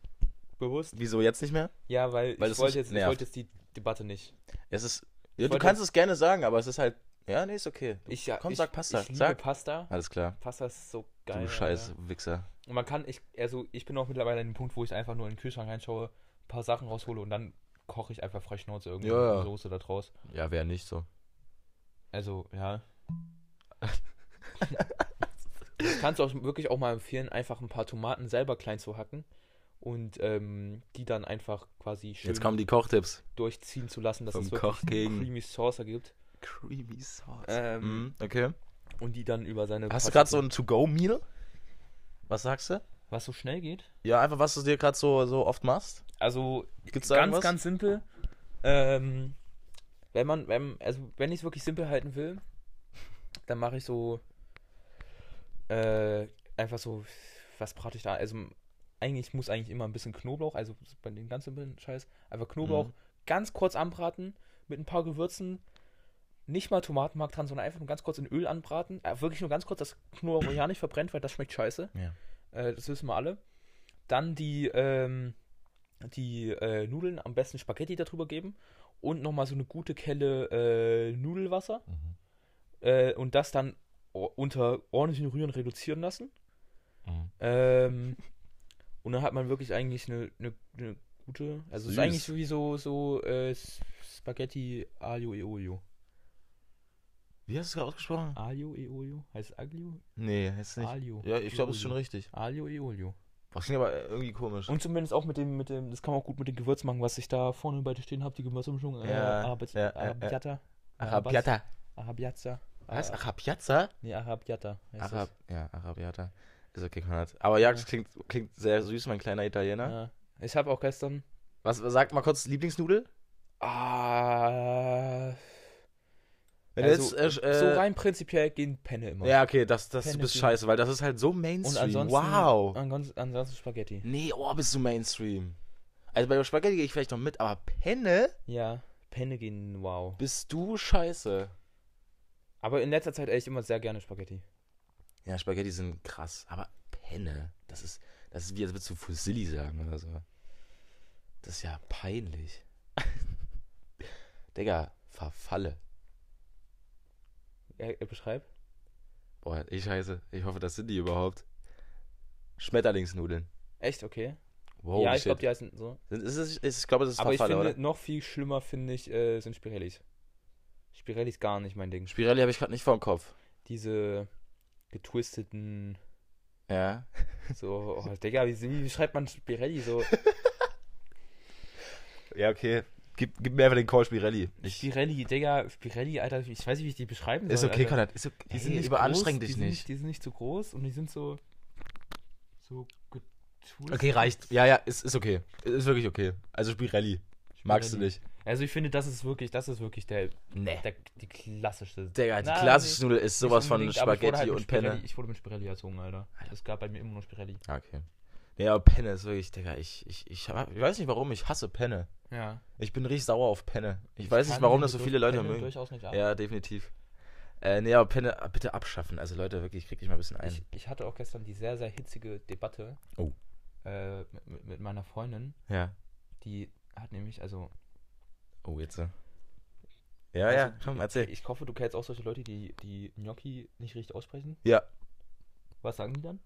bewusst. Wieso jetzt nicht mehr? Ja, weil, Weil ich, wollte jetzt, ich wollte jetzt die Debatte nicht. Es ist. Ja, du kannst es gerne sagen, aber es ist halt. Ja, nee, ist okay. Ich, ja, Komm, ich, sag Pasta. Ich liebe Sag. Pasta. Alles klar. Pasta ist so geil. du scheiß Alter. Wichser. Und man kann, ich, also ich bin auch mittlerweile an dem Punkt, wo ich einfach nur in den Kühlschrank reinschaue, ein paar Sachen raushole und dann koche ich einfach frei Schnauze irgendwie Ja, ja. Soße da draus. Ja, wäre nicht so. Also, ja. Das kannst du auch wirklich auch mal empfehlen, einfach ein paar Tomaten selber klein zu hacken und ähm, die dann einfach quasi schön Jetzt kommen die Kochtipps. durchziehen zu lassen, dass Vom es wirklich Koch gegen- Creamy Sauce ergibt Creamy Sauce. Ähm, Mhm, okay. und die dann über seine Hast du gerade so ein To-Go-Meal? Was sagst du? was so schnell geht? Ja, einfach was du dir gerade so, so oft machst. Also Gibt's da ganz, irgendwas? ganz simpel. Ähm, wenn man, wenn, also wenn ich es wirklich simpel halten will, dann mache ich so äh, einfach so, was brate ich da? Also eigentlich muss eigentlich immer ein bisschen Knoblauch, also bei den ganz simplen Scheiß, einfach Knoblauch Mhm. ganz kurz anbraten mit ein paar Gewürzen. Nicht mal Tomatenmark dran, sondern einfach nur ganz kurz in Öl anbraten. Äh, wirklich nur ganz kurz, dass Knoblauch ja nicht verbrennt, weil das schmeckt scheiße. Ja. Äh, das wissen wir alle. Dann die, ähm, die äh, Nudeln, am besten Spaghetti darüber geben. Und nochmal so eine gute Kelle äh, Nudelwasser. Mhm. Äh, und das dann unter ordentlichen Rühren reduzieren lassen. Mhm. Ähm, und dann hat man wirklich eigentlich eine, eine, eine gute. Also es ist Süß. eigentlich wie so, so äh, Spaghetti Aglio e Olio. Wie hast du es gerade ausgesprochen? Aglio e Olio? Heißt es Aglio? Nee, heißt nicht. Aglio. Ja, ich glaube, das ist schon Olio. richtig. Aglio e Olio. Das klingt aber irgendwie komisch. Und zumindest auch mit dem, mit dem, das kann man auch gut mit dem Gewürz machen, was ich da vorne bei dir stehen habe, die Gewürzmischung. Äh, Ja, Arab- ja, Arabiata. Arabiata. Arabiata. Was? Arabiata? Nee, Arabiata. Arab, ja, Arabiata. Ist okay, Konrad. Aber ja, das klingt, klingt sehr süß, mein kleiner das. Italiener. Ja. Ich habe auch gestern. Was, sag mal kurz Lieblingsnudel? Ah. Wenn also, du jetzt, äh, so äh, rein prinzipiell gehen Penne immer. Ja, okay, das, das Penne bist scheiße, weil das ist halt so Und Mainstream. ansonsten. wow. Ansonsten, ansonsten Spaghetti. Nee, oh, bist du Mainstream. Also bei Spaghetti gehe ich vielleicht noch mit, aber Penne Ja, Penne gehen, wow. bist du scheiße. Aber in letzter Zeit echt immer sehr gerne Spaghetti. Ja, Spaghetti sind krass, aber Penne, das ist, das ist wie, als würdest du Fusilli sagen oder so. Das ist ja peinlich. Digga, verfalle. Er, er beschreibt? Boah, ich scheiße. Ich hoffe, das sind die überhaupt. Schmetterlingsnudeln. Echt, okay. Wow, ja, ich glaube, die heißen so. Sind- ist es, ist, ich glaube, das ist Aber ich finde, oder? noch viel schlimmer finde ich, äh, sind Spirellis. Spirellis gar nicht mein Ding. Spirelli habe ich gerade nicht vor dem Kopf. Diese getwisteten, Ja. so, oh, Digga, wie, wie beschreibt man Spirelli so? Ja, okay. Gib, gib mir einfach den Call Spirelli. Ich, Spirelli, Digga, Spirelli, Alter, ich weiß nicht, wie ich die beschreiben ist soll. okay, Alter. Konrad. Ist okay. Die sind Hey, nicht überanstreng groß, dich die sind nicht. Die sind nicht zu groß und die sind so, so getwistet. Okay, reicht. Ja, ja, ist, ist okay. Ist wirklich okay. Also Spirelli. Magst du Spirelli. nicht? Also ich finde, das ist wirklich, das ist wirklich der, Nee. der die klassischste. Digga, die klassische Nudel ist sowas von wurde Spaghetti halt und Spirelli- Penne. Ich wurde mit Spirelli erzogen, Alter. Es gab bei mir immer nur Spirelli. Okay. Nee, aber Penne ist wirklich, Digga, ich, ich, ich, ich weiß nicht warum, ich hasse Penne. Ja. Ich bin richtig sauer auf Penne. Ich, weiß nicht, warum das so viele Leute Penne mögen. durchaus nicht ab. Ja, definitiv. Äh, nee, aber Penne äh, bitte abschaffen. Also Leute, wirklich, krieg dich mal ein bisschen ein. Ich, ich hatte auch gestern die sehr, sehr hitzige Debatte Oh. äh, mit, mit- meiner Freundin. ja. Die hat nämlich, also. Oh, jetzt. äh. Ja, also, ja, komm, erzähl. Ich hoffe, du kennst auch solche Leute, die die Gnocchi nicht richtig aussprechen. Ja. Was sagen die dann?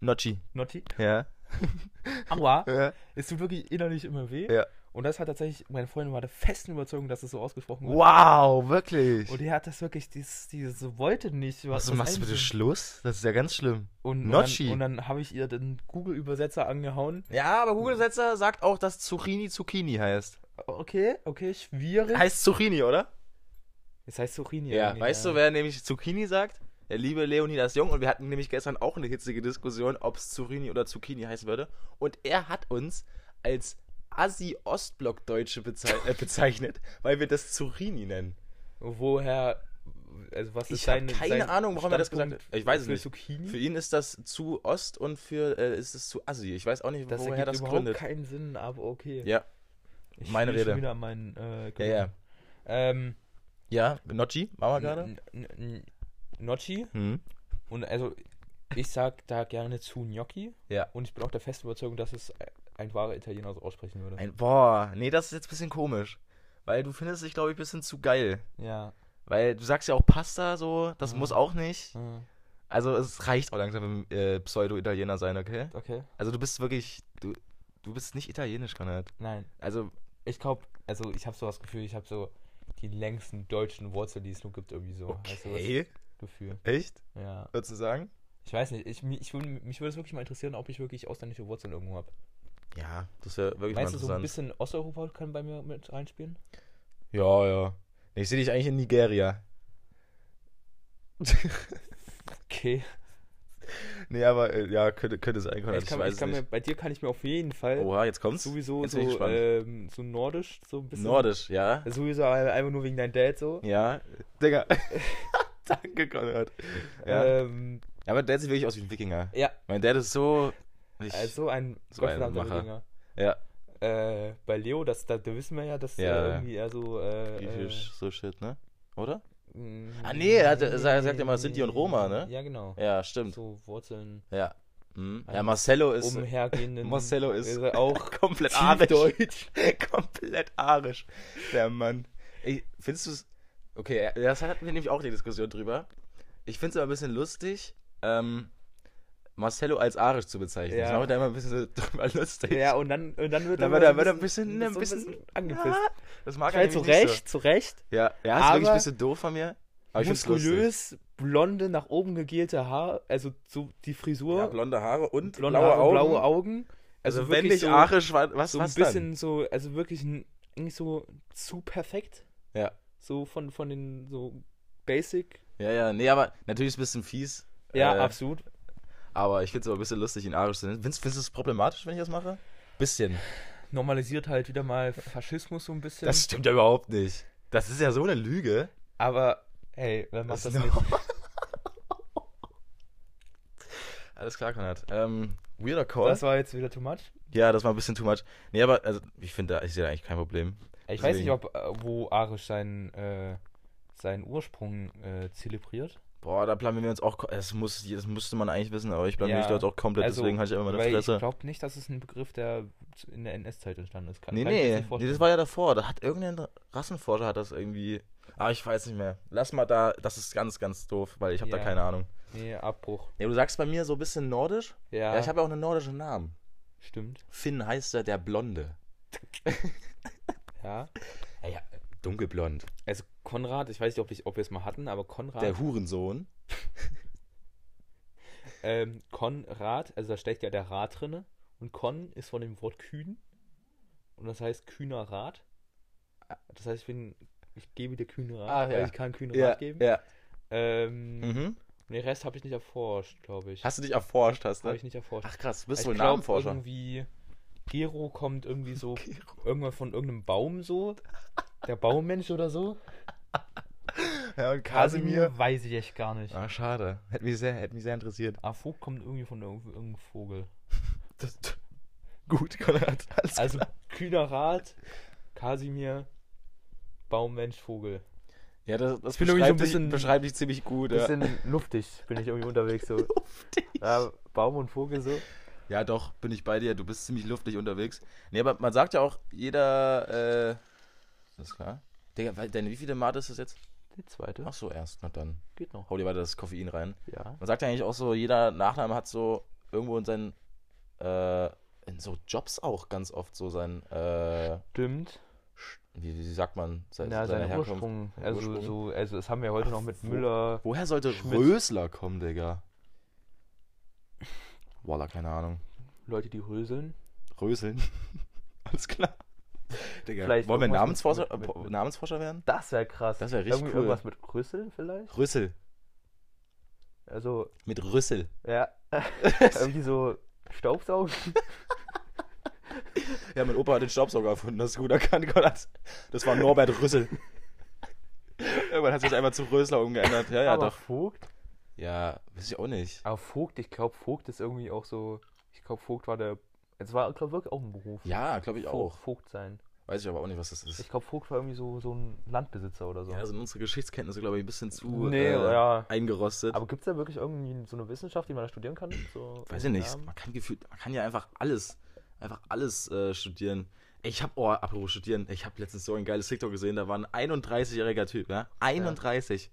Nocci. Gnocchi? Ja. Aua! ja. Es tut wirklich innerlich immer weh. Ja. Und das hat tatsächlich, meine Freundin war der festen Überzeugung, dass es so ausgesprochen wird. Wow, wirklich. Und die hat das wirklich, dieses, dieses wollte nicht. Was, was machst du bitte. Schluss? Das ist ja ganz schlimm. Und, Gnocchi. Und dann, dann habe ich ihr den Google-Übersetzer angehauen. Ja, aber Google-Setzer sagt auch, dass Zucchini Zucchini heißt. Okay, okay, schwierig. Heißt Zucchini, oder? Es heißt Zucchini. Ja, weißt du, wer nämlich Zucchini sagt? Der liebe Leonidas Jung. Und wir hatten nämlich gestern auch eine hitzige Diskussion, ob es Zucchini oder Zucchini heißen würde. Und er hat uns als Assi-Ostblock-Deutsche bezei äh, bezeichnet, weil wir das Zucchini nennen. Woher, also was ist Ich hab dein keine sein Ahnung, warum er das gesagt Standpunkt hat. Ich weiß es für nicht. Zucchini? Für ihn ist das zu Ost und für äh, ist es zu Assi. Ich weiß auch nicht, das woher das überhaupt gründet. keinen Sinn, aber okay. Ja, ich meine Rede. Schon wieder meinen, äh, ja, ja. Ähm, Ja, Nocci, machen wir gerade? Gnocchi. Hm. Und also, ich sag da gerne zu Gnocchi. Ja. Und ich bin auch der festen Überzeugung, dass es ein wahrer Italiener so aussprechen würde. Ein, boah, nee, das ist jetzt ein bisschen komisch. Weil du findest dich, glaube ich, ein bisschen zu geil. ja. Weil du sagst ja auch Pasta so, das Mhm. muss auch nicht. äh, Also es reicht auch langsam mit äh, Pseudo-Italiener sein, okay? Okay. Also du bist wirklich, du, du bist nicht italienisch, Konrad. Nein. Also, Ich glaube, also ich habe so das Gefühl, ich habe so die längsten deutschen Wurzeln, die es nur gibt, irgendwie so. Weißt du, okay. Gefühl. Echt? Ja. Würdest du sagen? Ich weiß nicht, ich, mich, ich, mich würde es wirklich mal interessieren, ob ich wirklich ausländische Wurzeln irgendwo habe. Ja, das wäre wirklich Meinst du, mal so ein interessant. bisschen Osteuropa kann bei mir mit reinspielen? ja, ja. Ich sehe dich eigentlich in Nigeria. Okay. Nee, aber äh, ja, könnte, könnte sein, Konrad. Ich kann, ich kann mir, bei dir kann ich mir auf jeden Fall Oha, jetzt kommt's. sowieso Jetzt ich so, ähm, so nordisch, so ein bisschen. Nordisch, ja. Sowieso einfach nur wegen deinem Dad so. Ja. Digga. Danke, Konrad. Ja. Ähm, ja, aber der sieht wirklich aus wie ein Wikinger. ja, Mein Dad ist so. Ich, also ein so ein gottverdammter Macher. Wikinger. ja, Äh, bei Leo, das, da, da wissen wir ja, dass Ja. er irgendwie eher so. Äh, griechisch, so shit, ne? Oder? Äh, Ah, nee, er hat- er sagt- ja mal Sinti und Roma, ne? Ja, genau. Ja, stimmt. So Wurzeln. Ja. Mhm. Ja, Marcello ist umhergehenden. Marcello ist- er auch komplett arisch. komplett arisch. Der Mann. Ey, findest du es. Okay, das hatten wir nämlich auch die Diskussion drüber. Ich finde es aber ein bisschen lustig, ähm, Marcello als arisch zu bezeichnen. Ja. Ich mache da immer ein bisschen so drüber lustig. Ja, und dann, und dann wird Dann er wird er- so wird er ein bisschen- ein so bisschen- angepisst. Ja, das mag er Halt zu nicht Recht, zu Recht. So. Ja, ja, ist wirklich ein bisschen doof von mir. Aber ich. Muskulös, blonde, nach oben gegelte Haar, also so die Frisur, Ja, blonde Haare und blonde blaue Haare, Augen. blaue Augen. Also, Also wenn wirklich nicht so, arisch, wa- was, so ein was bisschen so, also wirklich ein, irgendwie so zu perfekt. dann? Ja. So von, von den so Basic. Ja, ja, nee, aber natürlich ist es ein bisschen fies. Ja, äh, absolut. Aber ich finde es aber ein bisschen lustig, ihn arisch zu nennen. Findest, findest du es problematisch, wenn ich das mache? Bisschen. Normalisiert halt wieder mal Faschismus so ein bisschen. Das stimmt ja überhaupt nicht. Das ist ja so eine Lüge. aber, hey, wer macht das, ist nicht? Alles klar, Konrad. Ähm, weirder Call. Das war jetzt wieder too much. ja, das war ein bisschen too much. Nee, aber also, ich finde, da ich sehe da eigentlich kein Problem. Ich weiß nicht, ob äh, wo Arisch seinen, äh, seinen Ursprung äh, zelebriert. Boah, da blamieren wir uns auch. Das, muss, das müsste man eigentlich wissen, aber ich blamier mich Ja, dort auch komplett, also, deswegen halte ich immer meine Weil Fresse. ich glaube nicht, dass es ein Begriff, der in der NS-Zeit entstanden ist. Kann, Nee, nee, nee, das war ja davor. Da hat irgendein Rassenforscher hat das irgendwie. Ah, ich weiß nicht mehr. Lass mal da, das ist ganz, ganz doof, weil ich habe da Ja. keine Ahnung. Nee, Abbruch. Ja, du sagst bei mir so ein bisschen nordisch. Ja, Ja, ich habe ja auch einen nordischen Namen. stimmt. Finn heißt er der Blonde. Ja. Ja, ja, dunkelblond. Also Konrad, ich weiß nicht, ob, ich, ob wir es mal hatten, aber Konrad. Der Hurensohn. ähm, Konrad, also da steckt ja der Rad drinne. Und Kon ist von dem Wort kühn. Und das heißt kühner Rat. Das heißt, ich bin, ich gebe dir kühne Rat, Ah, weil ja. ich kann kühne Ja, Rat geben. ja. Ähm, Mhm. und Den Rest habe ich nicht erforscht, glaube ich. Hast du dich erforscht, hast Habe du? ich nicht erforscht. Ach krass, bist du wohl glaub, Namenforscher. irgendwie Gero kommt irgendwie so irgendwann von irgendeinem Baum so. Der Baummensch oder so. Ja, und weiß ich echt gar nicht. Ah, schade. Hätte mich sehr, hätte mich sehr interessiert. Ah, Vogt kommt irgendwie von irgend- irgendeinem Vogel. Das, gut, Konrad. Alles Also kühner Rat, Kasimir, Baummensch, Vogel. Ja, das, das bin irgendwie so ein beschreibt, dich, bisschen- beschreibt dich ziemlich gut. Ja. Bisschen luftig bin ich irgendwie unterwegs so. Ja, Baum und Vogel so. Ja, doch, bin ich bei dir. Du bist ziemlich luftig unterwegs. Nee, aber man sagt ja auch, jeder. Äh, ist klar. Digga, weil- denn wie viele Mate ist das jetzt? Die zweite. Ach so, erst. Na dann. geht noch. Hau dir weiter das Koffein rein. Ja. Man sagt ja eigentlich auch so, jeder Nachname hat so irgendwo in seinen. Äh, in so Jobs auch ganz oft so sein. Äh, Stimmt. wie, wie sagt man? Se, Ja, seine sein Herkunft. Ursprung. Also, Ursprung. So, also, das haben wir heute noch mit Müller. Woher sollte Schmidt. Rösler kommen, Digga? Voila, keine Ahnung. Leute, die röseln. Röseln. Alles klar. Digga, Vielleicht wollen wir Namensforscher, mit- mit- äh, mit- Namensforscher werden? Das wäre krass. Das wär richtig Irgendwie cool. Irgendwas mit Rüssel vielleicht? Rüssel. Also, Mit Rüssel. ja. Irgendwie so Staubsaugen. Ja, mein Opa hat den Staubsauger erfunden, das ist gut erkannt. Das war Norbert Rüssel. Irgendwann hat sich einfach zu Rösler umgeändert. Ja, ja, Aber doch. Vogt? Ja, weiß ich auch nicht. Aber Vogt, ich glaube, Vogt ist irgendwie auch so. Ich glaube, Vogt war der. Es war, glaube wirklich auch ein Beruf. Ja, glaube ich Vogt, auch. Vogt sein. Weiß ich aber auch nicht, was das ist. Ich glaube, Vogt war irgendwie so, so ein Landbesitzer oder so. Ja, sind unsere Geschichtskenntnisse, glaube ich, ein bisschen zu Nee, äh, ja. eingerostet. Aber gibt es da wirklich irgendwie so eine Wissenschaft, die man da studieren kann? So Weiß ich nicht. Man kann gefühlt, man kann ja einfach alles, einfach alles äh, studieren. Ich habe, oh, apropos studieren, ich habe letztens so ein geiles TikTok gesehen, da war ein 31-jähriger Typ, ja? 31.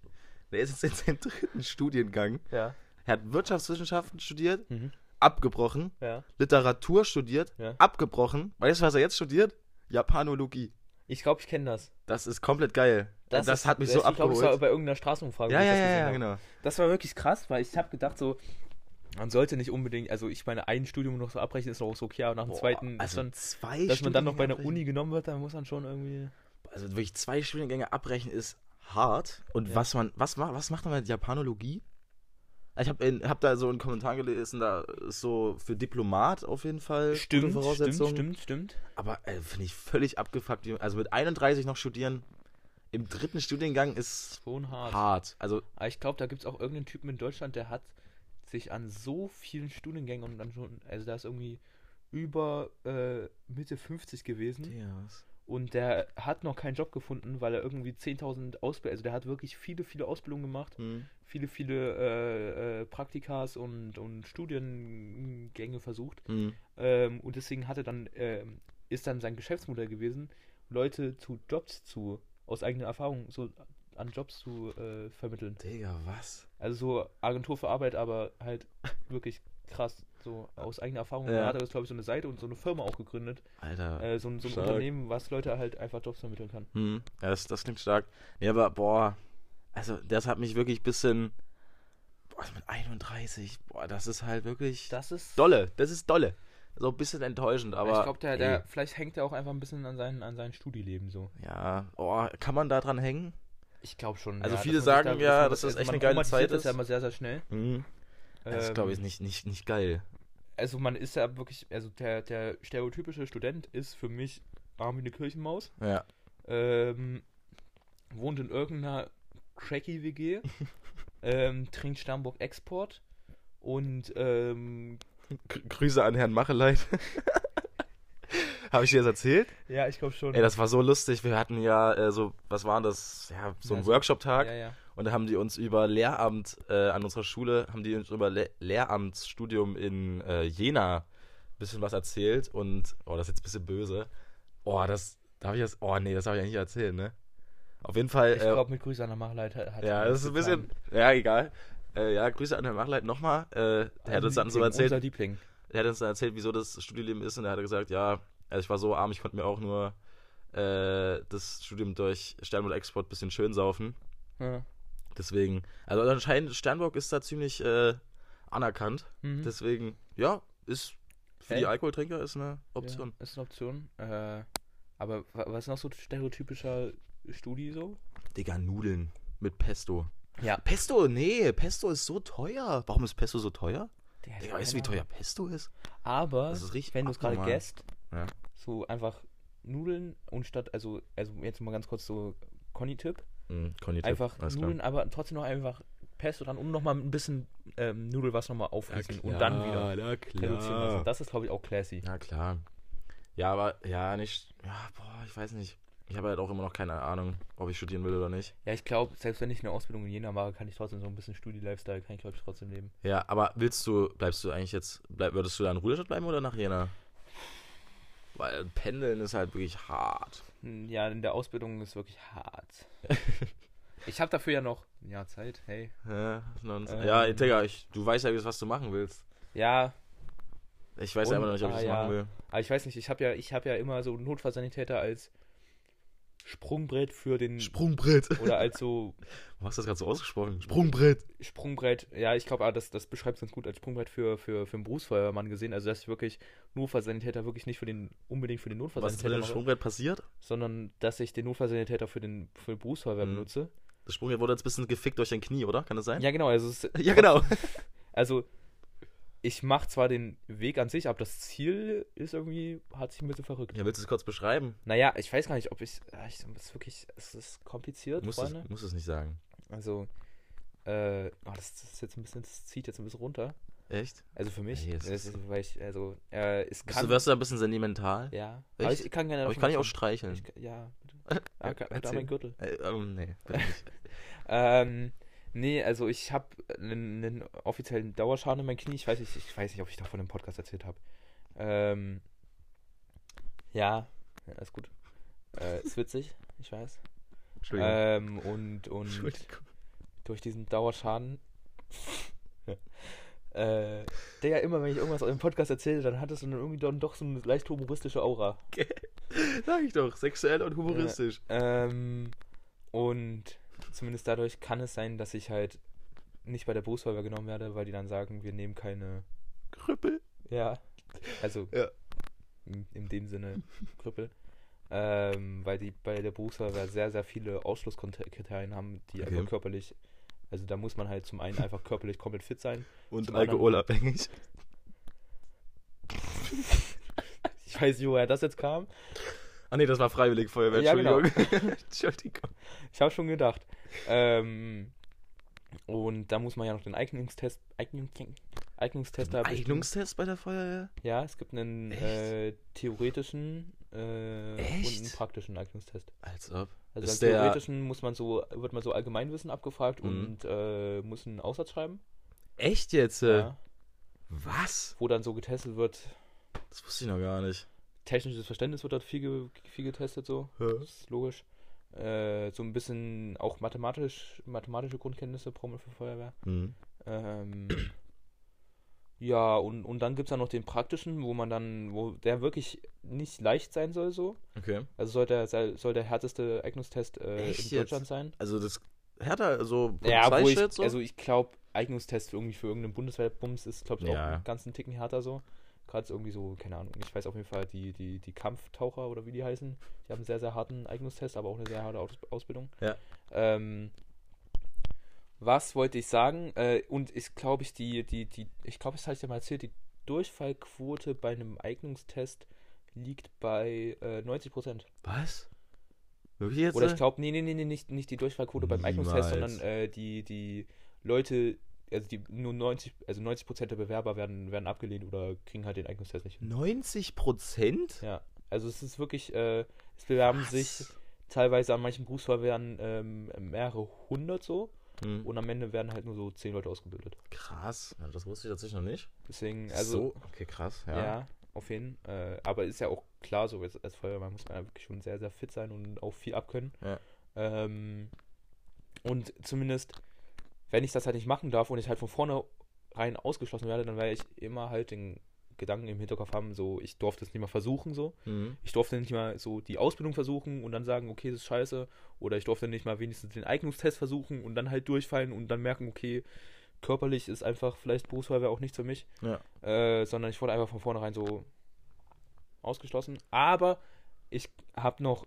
Der ist jetzt in seinem dritten Studiengang. Ja. Er hat Wirtschaftswissenschaften studiert, Mhm. abgebrochen. Ja. Literatur studiert, Ja. abgebrochen. Weißt du, was er jetzt studiert? Japanologie. Ich glaube, ich kenne das. Das ist komplett geil. Das, ist- hat mich so ich glaub, Ich war abgeholt. bei irgendeiner Straßenumfrage. Ja, ja, das ja, ja, genau. Das war wirklich krass, weil ich habe gedacht so, man sollte nicht unbedingt, also ich meine, ein Studium noch so abbrechen ist noch so okay, aber nach dem Boah, zweiten also dann, zwei dass man dann noch bei einer Studiengänge Uni genommen wird, dann muss man schon irgendwie. abbrechen. Also wirklich zwei Studiengänge abbrechen ist hart. Und Ja. was man, was, was macht man mit Japanologie? Ich habe hab da so einen Kommentar gelesen, da ist so für Diplomat auf jeden Fall gute Stimmt, stimmt, stimmt, stimmt. Aber äh, finde ich völlig abgefuckt. Also mit 31 noch studieren im dritten Studiengang ist Schon hart. hart. Also Aber ich glaube, da gibt es auch irgendeinen Typen in Deutschland, der hat sich an so vielen Studiengängen und dann schon, also da ist irgendwie über äh, Mitte 50 gewesen und der hat noch keinen Job gefunden, weil er irgendwie 10.000 Ausbildungen, also der hat wirklich viele, viele Ausbildungen gemacht, hm. viele, viele äh, äh, Praktikas und, und Studiengänge versucht Hm. ähm, und deswegen hatte dann, ähm, ist dann sein Geschäftsmodell gewesen, Leute zu Jobs zu, aus eigener Erfahrung, so an Jobs zu äh, vermitteln. Digga, was? Also so Agentur für Arbeit, aber halt wirklich krass, so aus eigener Erfahrung. Ja. Da hat er, glaube ich, so eine Seite und so eine Firma auch gegründet. Alter. Äh, so, ein- so ein Stark. Unternehmen, was Leute halt einfach Jobs vermitteln kann. Hm. Ja, das, das klingt stark. Nee, aber boah, also das hat mich wirklich ein bisschen. Boah, mit 31, boah, das ist halt wirklich. Das ist. dolle, das ist dolle. So ein bisschen enttäuschend, aber. ich glaube, der, der, vielleicht hängt er auch einfach ein bisschen an sein, an sein Studieleben so. Ja, oh, kann man da dran hängen? Ich glaube schon. Also ja, viele sagen ja, dass das also echt eine geile Zeit das ja ist. immer sehr, sehr schnell. Mhm. Das ist, glaube ich, Ähm, nicht, nicht, nicht geil. Also man ist ja wirklich, also der, der stereotypische Student ist für mich arm wie eine Kirchenmaus. Ja. ähm, wohnt in irgendeiner cracky WG, ähm, trinkt Sternburg Export und ähm, Gr Grüße an Herrn Macheleit. Habe ich dir das erzählt? ja, ich glaube schon. Ey, das war so lustig. Wir hatten ja äh, so, was war das? Ja, so Ja, ein Workshop-Tag. ja, ja. Und da haben die uns über Lehramt äh, an unserer Schule, haben die uns über Le Lehramtsstudium in äh, Jena ein bisschen was erzählt. Und, oh, das ist jetzt ein bisschen böse. Oh, das, darf ich das, oh nee, das darf ich ja nicht erzählen, ne? Auf jeden Fall, Ich äh, glaube, mit Grüße an der Machleit hat ja, das ist ein bisschen, getan. ja, egal. Äh, ja, Grüße an Herrn Machleit nochmal. Äh, der hat uns dann so erzählt, Unser Liebling. der hat uns dann erzählt, wieso das Studieleben ist. Und er hat gesagt, ja, also ich war so arm, ich konnte mir auch nur das Studium durch Sternburg Export ein bisschen schön saufen. Ja. Deswegen, also anscheinend Sternburg ist da ziemlich äh, anerkannt. Mhm. Deswegen, ja, ist für Ey. die Alkoholtrinker ist eine Option. Ja, ist eine Option. Äh, aber wa- was ist noch so stereotypischer Studi so? Digga, Nudeln mit Pesto. Ja. Pesto, nee, Pesto ist so teuer. Warum ist Pesto so teuer? Der Digga, weißt du, wie teuer Pesto ist? Aber Das ist richtig wenn du es gerade gäst, Ja. so einfach Nudeln und statt, also, also jetzt mal ganz kurz so Conny-Tipp. Mhm, Einfach alles klar. Nudeln, aber trotzdem noch einfach Pesto dran und nochmal ein bisschen ähm, Nudelwasser nochmal aufgießen und dann wieder Na reduzieren lassen. Das ist, glaube ich, auch classy. Ja, klar. Ja, aber, ja, nicht, ja, boah, ich weiß nicht. Ich habe halt auch immer noch keine Ahnung, ob ich studieren will oder nicht. Ja, ich glaube, selbst wenn ich eine Ausbildung in Jena mache, kann ich trotzdem so ein bisschen Studi-Lifestyle, kann ich, glaube ich, trotzdem leben. Ja, aber willst du, bleibst du eigentlich jetzt, bleib, würdest du da in Ruderstadt bleiben oder nach Jena? Weil Pendeln ist halt wirklich hart. Ja, in der Ausbildung ist wirklich hart. ich habe dafür ja noch ein Jahr Zeit, hey. Ja, sonst, Ähm. ja Digga, ich, du weißt ja, was du machen willst. Ja, Ich weiß Und- einfach noch nicht, ob ich ah, das ja. machen will. aber ich weiß nicht, ich habe ja, ich habe ja immer so Notfallsanitäter als Sprungbrett für den Sprungbrett. oder als so Du hast das gerade so ausgesprochen. Sprungbrett. Sprungbrett, ja, ich glaube, das, das beschreibt es ganz gut als Sprungbrett für, für, für einen Berufsfeuerwehrmann gesehen. Also, dass ich wirklich Notfallsanitäter wirklich nicht für den, unbedingt für den Was ist mit Notfallsanitäter dem mache, Sprungbrett passiert? sondern dass ich den Notfallsanitäter für den für die Berufsfeuerwehr Mhm. benutze. Das Sprungbrett wurde jetzt ein bisschen gefickt durch dein Knie, oder? Kann das sein? Ja, genau, also, es, ist- Ja, genau. also ich mache zwar den Weg an sich, aber das Ziel ist irgendwie, hat sich ein bisschen verrückt. Ja, willst du es kurz beschreiben? Naja, ich weiß gar nicht, ob ich, ja, ich es ist wirklich, es ist kompliziert, Du musst es, Freunde. musst es nicht sagen. Also, äh, oh, das, das ist jetzt ein bisschen, das zieht jetzt ein bisschen runter. Echt? Also für mich, das ist- weil ich, also, äh, es kann, du, wirst du ein bisschen sentimental? ja, aber Echt? ich kann gerne Aber ich kann dich auch streicheln. Ich, ja, bitte. Ah, da Erzähl. mein Gürtel. Äh, ähm, nee, bitte nicht. Ähm, nee, also ich habe einen, einen offiziellen Dauerschaden in mein Knie. Ich weiß nicht, ich weiß nicht, ob ich davon im Podcast erzählt habe. Ähm, ja, ja, ist gut. Äh, ist witzig, ich weiß. Entschuldigung. Ähm, und und Entschuldigung. durch diesen Dauerschaden. äh, der ja immer, wenn ich irgendwas im Podcast erzähle, dann hat es dann irgendwie dann doch so eine leicht humoristische Aura. Sag ich doch, sexuell und humoristisch. Ähm, und zumindest dadurch kann es sein, dass ich halt nicht bei der Berufsfeuerwehr genommen werde, weil die dann sagen, wir nehmen keine. Krüppel. Ja. Also Ja. in, in dem Sinne Krüppel. Ähm, weil die bei der Berufsfeuerwehr sehr, sehr viele Ausschlusskriterien haben, die Okay. einfach körperlich. Also da muss man halt zum einen einfach körperlich komplett fit sein. Und alkoholabhängig. Ich weiß nicht, woher das jetzt kam. Ah nee, das war freiwillig Feuerwehr, Ja, genau. Entschuldigung. Entschuldigung. Ich habe schon gedacht. Ähm, und da muss man ja noch den Eignungstest. Eignung, Eignungstest bestehen. Eignungstest bei der Feuerwehr? Ja, es gibt einen äh, theoretischen äh, und einen praktischen Eignungstest. Als ob. Also Ist theoretischen muss man so, wird man so Allgemeinwissen abgefragt Mhm. und äh, muss einen Aussatz schreiben. Echt jetzt? äh? Ja, Was? wo dann so getestet wird. Das wusste ich noch gar nicht. Technisches Verständnis wird dort viel, ge viel getestet, so. Das ist logisch. Äh, so ein bisschen auch mathematisch, mathematische Grundkenntnisse braucht für Feuerwehr. Mhm. Ähm, ja, und, und dann gibt es dann noch den praktischen, wo man dann, wo der wirklich nicht leicht sein soll, so. Okay. Also soll der, soll der härteste Eignungstest äh, in jetzt? Deutschland sein. Also das härter, so Ja, wo ich, so? also ich glaube, Eignungstest irgendwie für irgendeinen Bundeswehr-Bums ist, glaube ich, auch Ja. einen ganzen Ticken härter so. Gerade irgendwie so, keine Ahnung, ich weiß auf jeden Fall, die, die, die Kampftaucher oder wie die heißen, die haben einen sehr, sehr harten Eignungstest, aber auch eine sehr harte Aus Ausbildung. Ja. Ähm, was wollte ich sagen? Äh, und ich glaube, ich die, die, die, ich glaube, das hatte ich dir mal erzählt, die Durchfallquote bei einem Eignungstest liegt bei äh, 90 Prozent. Was? Wirklich jetzt? Oder ich glaube, nee, nee, nee, nee, nicht, nicht die Durchfallquote beim Eignungstest, sondern äh, die, die Leute, also die nur 90, also 90 Prozent der Bewerber werden, werden abgelehnt oder kriegen halt den Eignungstest nicht hin. 90 Prozent? Ja, also es ist wirklich, äh, es bewerben sich teilweise an manchen Berufsfeuerwehren ähm, mehrere hundert so Hm. und am Ende werden halt nur so zehn Leute ausgebildet. Krass. Ja, das wusste ich tatsächlich noch nicht. Deswegen, also, so, okay, krass. ja, Ja. auf jeden Fall. Äh, aber ist ja auch klar so, als, als Feuerwehrmann muss man ja wirklich schon sehr, sehr fit sein und auch viel abkönnen. Ja. Ähm, und zumindest, wenn ich das halt nicht machen darf und ich halt von vornherein ausgeschlossen werde, dann werde ich immer halt den Gedanken im Hinterkopf haben, so, ich durfte es nicht mal versuchen, so. Mhm. Ich durfte nicht mal so die Ausbildung versuchen und dann sagen, okay, das ist scheiße. Oder ich durfte nicht mal wenigstens den Eignungstest versuchen und dann halt durchfallen und dann merken, okay, körperlich ist einfach vielleicht Berufsfeuerwehr auch nichts für mich. Ja. Äh, sondern ich wurde einfach von vornherein so ausgeschlossen. Aber ich habe noch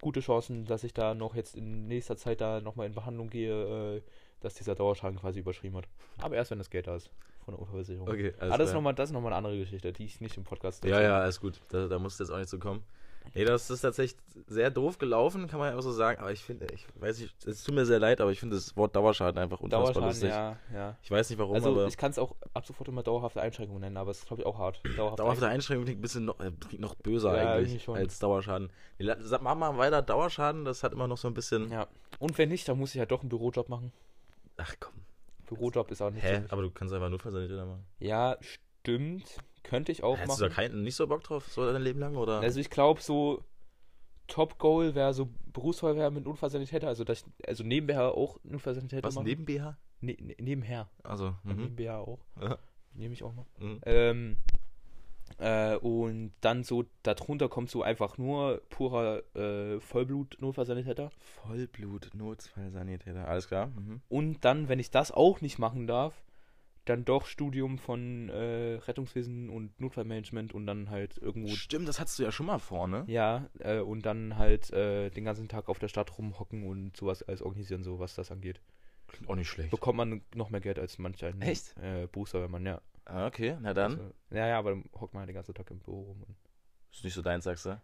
gute Chancen, dass ich da noch jetzt in nächster Zeit da nochmal in Behandlung gehe, äh, dass dieser Dauerschaden quasi überschrieben hat. Aber erst wenn das Geld da ist von der Unfallversicherung. Okay, alles Aber das ist nochmal das ist noch eine andere Geschichte, die ich nicht im Podcast Ja, ja, alles gut. Da, da musst du jetzt auch nicht so kommen. Nee, das ist tatsächlich sehr doof gelaufen, kann man ja auch so sagen. Aber ich finde, ich weiß nicht, es tut mir sehr leid, aber ich finde das Wort Dauerschaden einfach unfassbar Dauerschaden, lustig. ja, ja. Ich weiß nicht warum, Also aber ich kann es auch ab sofort immer dauerhafte Einschränkungen nennen, aber es ist glaube ich auch hart. Dauerhafte dauerhafte Einschränkung klingt ein bisschen noch, äh, noch böser Ja, eigentlich als Dauerschaden. Mach mal weiter, Dauerschaden, das hat immer noch so ein bisschen. Ja. Und wenn nicht, dann muss ich halt doch einen Bürojob machen. Ach komm. Bürojob ist auch nicht Hä? so. Aber du kannst einfach Notfallsanitäter machen. Ja, stimmt. Könnte ich auch Hättest du da machen. keinen, nicht so Bock drauf, so dein Leben lang? Oder? Also ich glaube so Top Goal wäre so Berufsfeuerwehr mit Unfallsanitäter, also dass ich, also nebenher auch Unfallsanitäter Was, machen. neben BH? Ne, ne, nebenher. Also, mhm. Nebenher auch. Ja. Nehme ich auch mal. Mhm. Ähm, äh, und dann so, darunter kommt so einfach nur purer äh, Vollblut-Notfallsanitäter. Vollblut, Notfallsanitäter, alles klar. Mhm. Und dann, wenn ich das auch nicht machen darf, dann doch Studium von äh, Rettungswesen und Notfallmanagement und dann halt irgendwo. Stimmt, das hattest du ja schon mal vor, ne? Ja, äh, und dann halt äh, den ganzen Tag auf der Stadt rumhocken und sowas alles organisieren, so was das angeht. Klingt auch nicht schlecht. Bekommt man noch mehr Geld als manch ein Echt? äh, Berufsfeuerwehrmann, ja. Ah, okay, na dann. Also, ja, ja, aber dann hockt man halt den ganzen Tag im Büro rum. Ist nicht so deins, sagst du?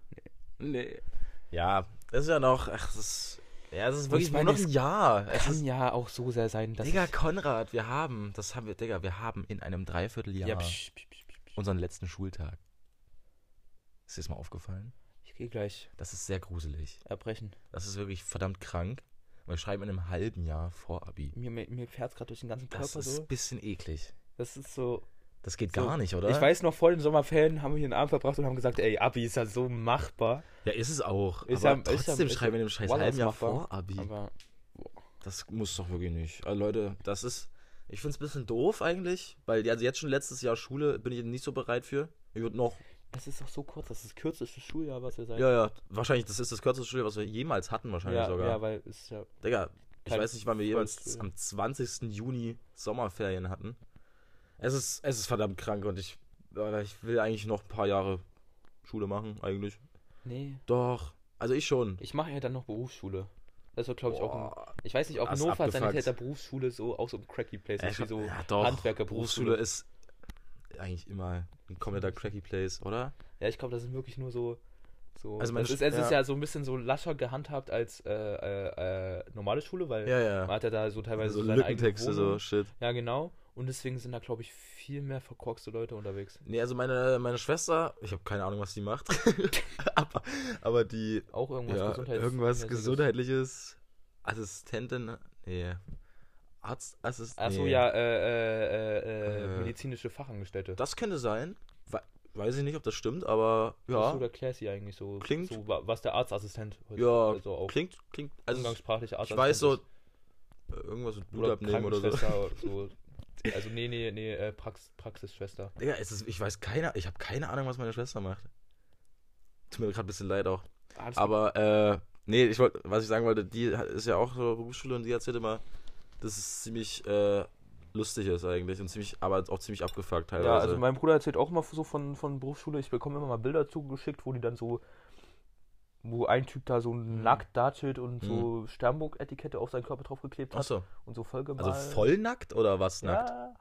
nee. Ja, das ist ja noch, ach, das ist, ja, das ist wirklich ich nur meine, noch ein Jahr. Es Kann ist, ja auch so sehr sein, dass. Digga, Konrad, wir haben, das haben wir, Digga, wir haben in einem Dreivierteljahr ja, psch, psch, psch, psch, psch. unseren letzten Schultag. Ist dir das mal aufgefallen? Ich gehe gleich Das ist sehr gruselig. erbrechen. Das ist wirklich verdammt krank. Wir schreiben in einem halben Jahr vor Abi. Mir, mir, mir fährt es gerade durch den ganzen Körper Das ist so. ein bisschen eklig. Das ist so. Das geht So, gar nicht, oder? Ich weiß noch, vor den Sommerferien haben wir hier einen Abend verbracht und haben gesagt, ey, Abi ist ja so machbar. Ja, ist es auch. Ist aber ja- trotzdem ist schreiben wir dem scheiß halben Jahr vor Abi. Aber Das muss doch wirklich nicht. Also Leute, das ist. Ich finde es ein bisschen doof eigentlich, weil also jetzt schon letztes Jahr Schule bin ich nicht so bereit für. Ich würde noch Es ist doch so kurz, das ist das kürzeste Schuljahr, was wir seit. Ja, ja. Wahrscheinlich, das ist das kürzeste Schuljahr, was wir jemals hatten, wahrscheinlich ja, sogar. ja, weil es ist ja. Digga, ich weiß nicht, wann wir Volksschule. am 20. Juni Sommerferien hatten. Es ist, es ist verdammt krank und ich, ich will eigentlich noch ein paar Jahre Schule machen, eigentlich. Nee. Doch. Also ich schon. Ich mache ja dann noch Berufsschule. Das wird, glaube ich, auch. Ein, ich weiß nicht, ob Hannover. Sanitäter Berufsschule so auch so ein cracky Place ist, wie so ja, doch. Handwerkerberufsschule. Berufsschule ist eigentlich immer ein kompletter cracky Place, oder? Ja, ich glaube, das ist wirklich nur so. so Also es, ist, es ist ja. ja so ein bisschen so lascher gehandhabt als äh, äh, äh, normale Schule, weil Ja, ja. man hat ja da so teilweise so so seine Lückentexte, so shit. Ja, genau. Und deswegen sind da, glaube ich, viel mehr verkorkste Leute unterwegs. Nee, also meine, meine Schwester, ich habe keine Ahnung, was die macht. aber, aber die, Auch irgendwas ja, Gesundheits irgendwas. Gesundheitliches, Assistentin, nee, Arztassistent. Achso, nee. ja, äh, äh, äh, Äh. medizinische Fachangestellte. Das könnte sein. We weiß ich nicht, ob das stimmt, aber Was ja, so der Classy eigentlich so. Klingt- So, wa- was der Arztassistent heute ja, also auch klingt, klingt, also umgangssprachliche ich Arztassistent weiß so, äh, irgendwas mit Blut oder abnehmen oder so. So. Also nee, nee, nee, äh, Prax Praxisschwester. Digga, es ist, ich weiß keine, ich habe keine Ahnung, was meine Schwester macht. Tut mir gerade ein bisschen leid auch. Alles Aber, äh, nee, ich wollte, was ich sagen wollte, die hat- ist ja auch so Berufsschule und die erzählt immer, dass es ziemlich äh, lustig ist eigentlich und ziemlich, aber auch ziemlich abgefuckt teilweise. Ja, also mein Bruder erzählt auch immer so von, von Berufsschule. Ich bekomme immer mal Bilder zugeschickt, wo die dann so, wo ein Typ da so nackt dasteht und so Sternburg-Etikette auf seinen Körper draufgeklebt hat Achso, und so vollgemalt. also voll nackt oder was nackt? Ja,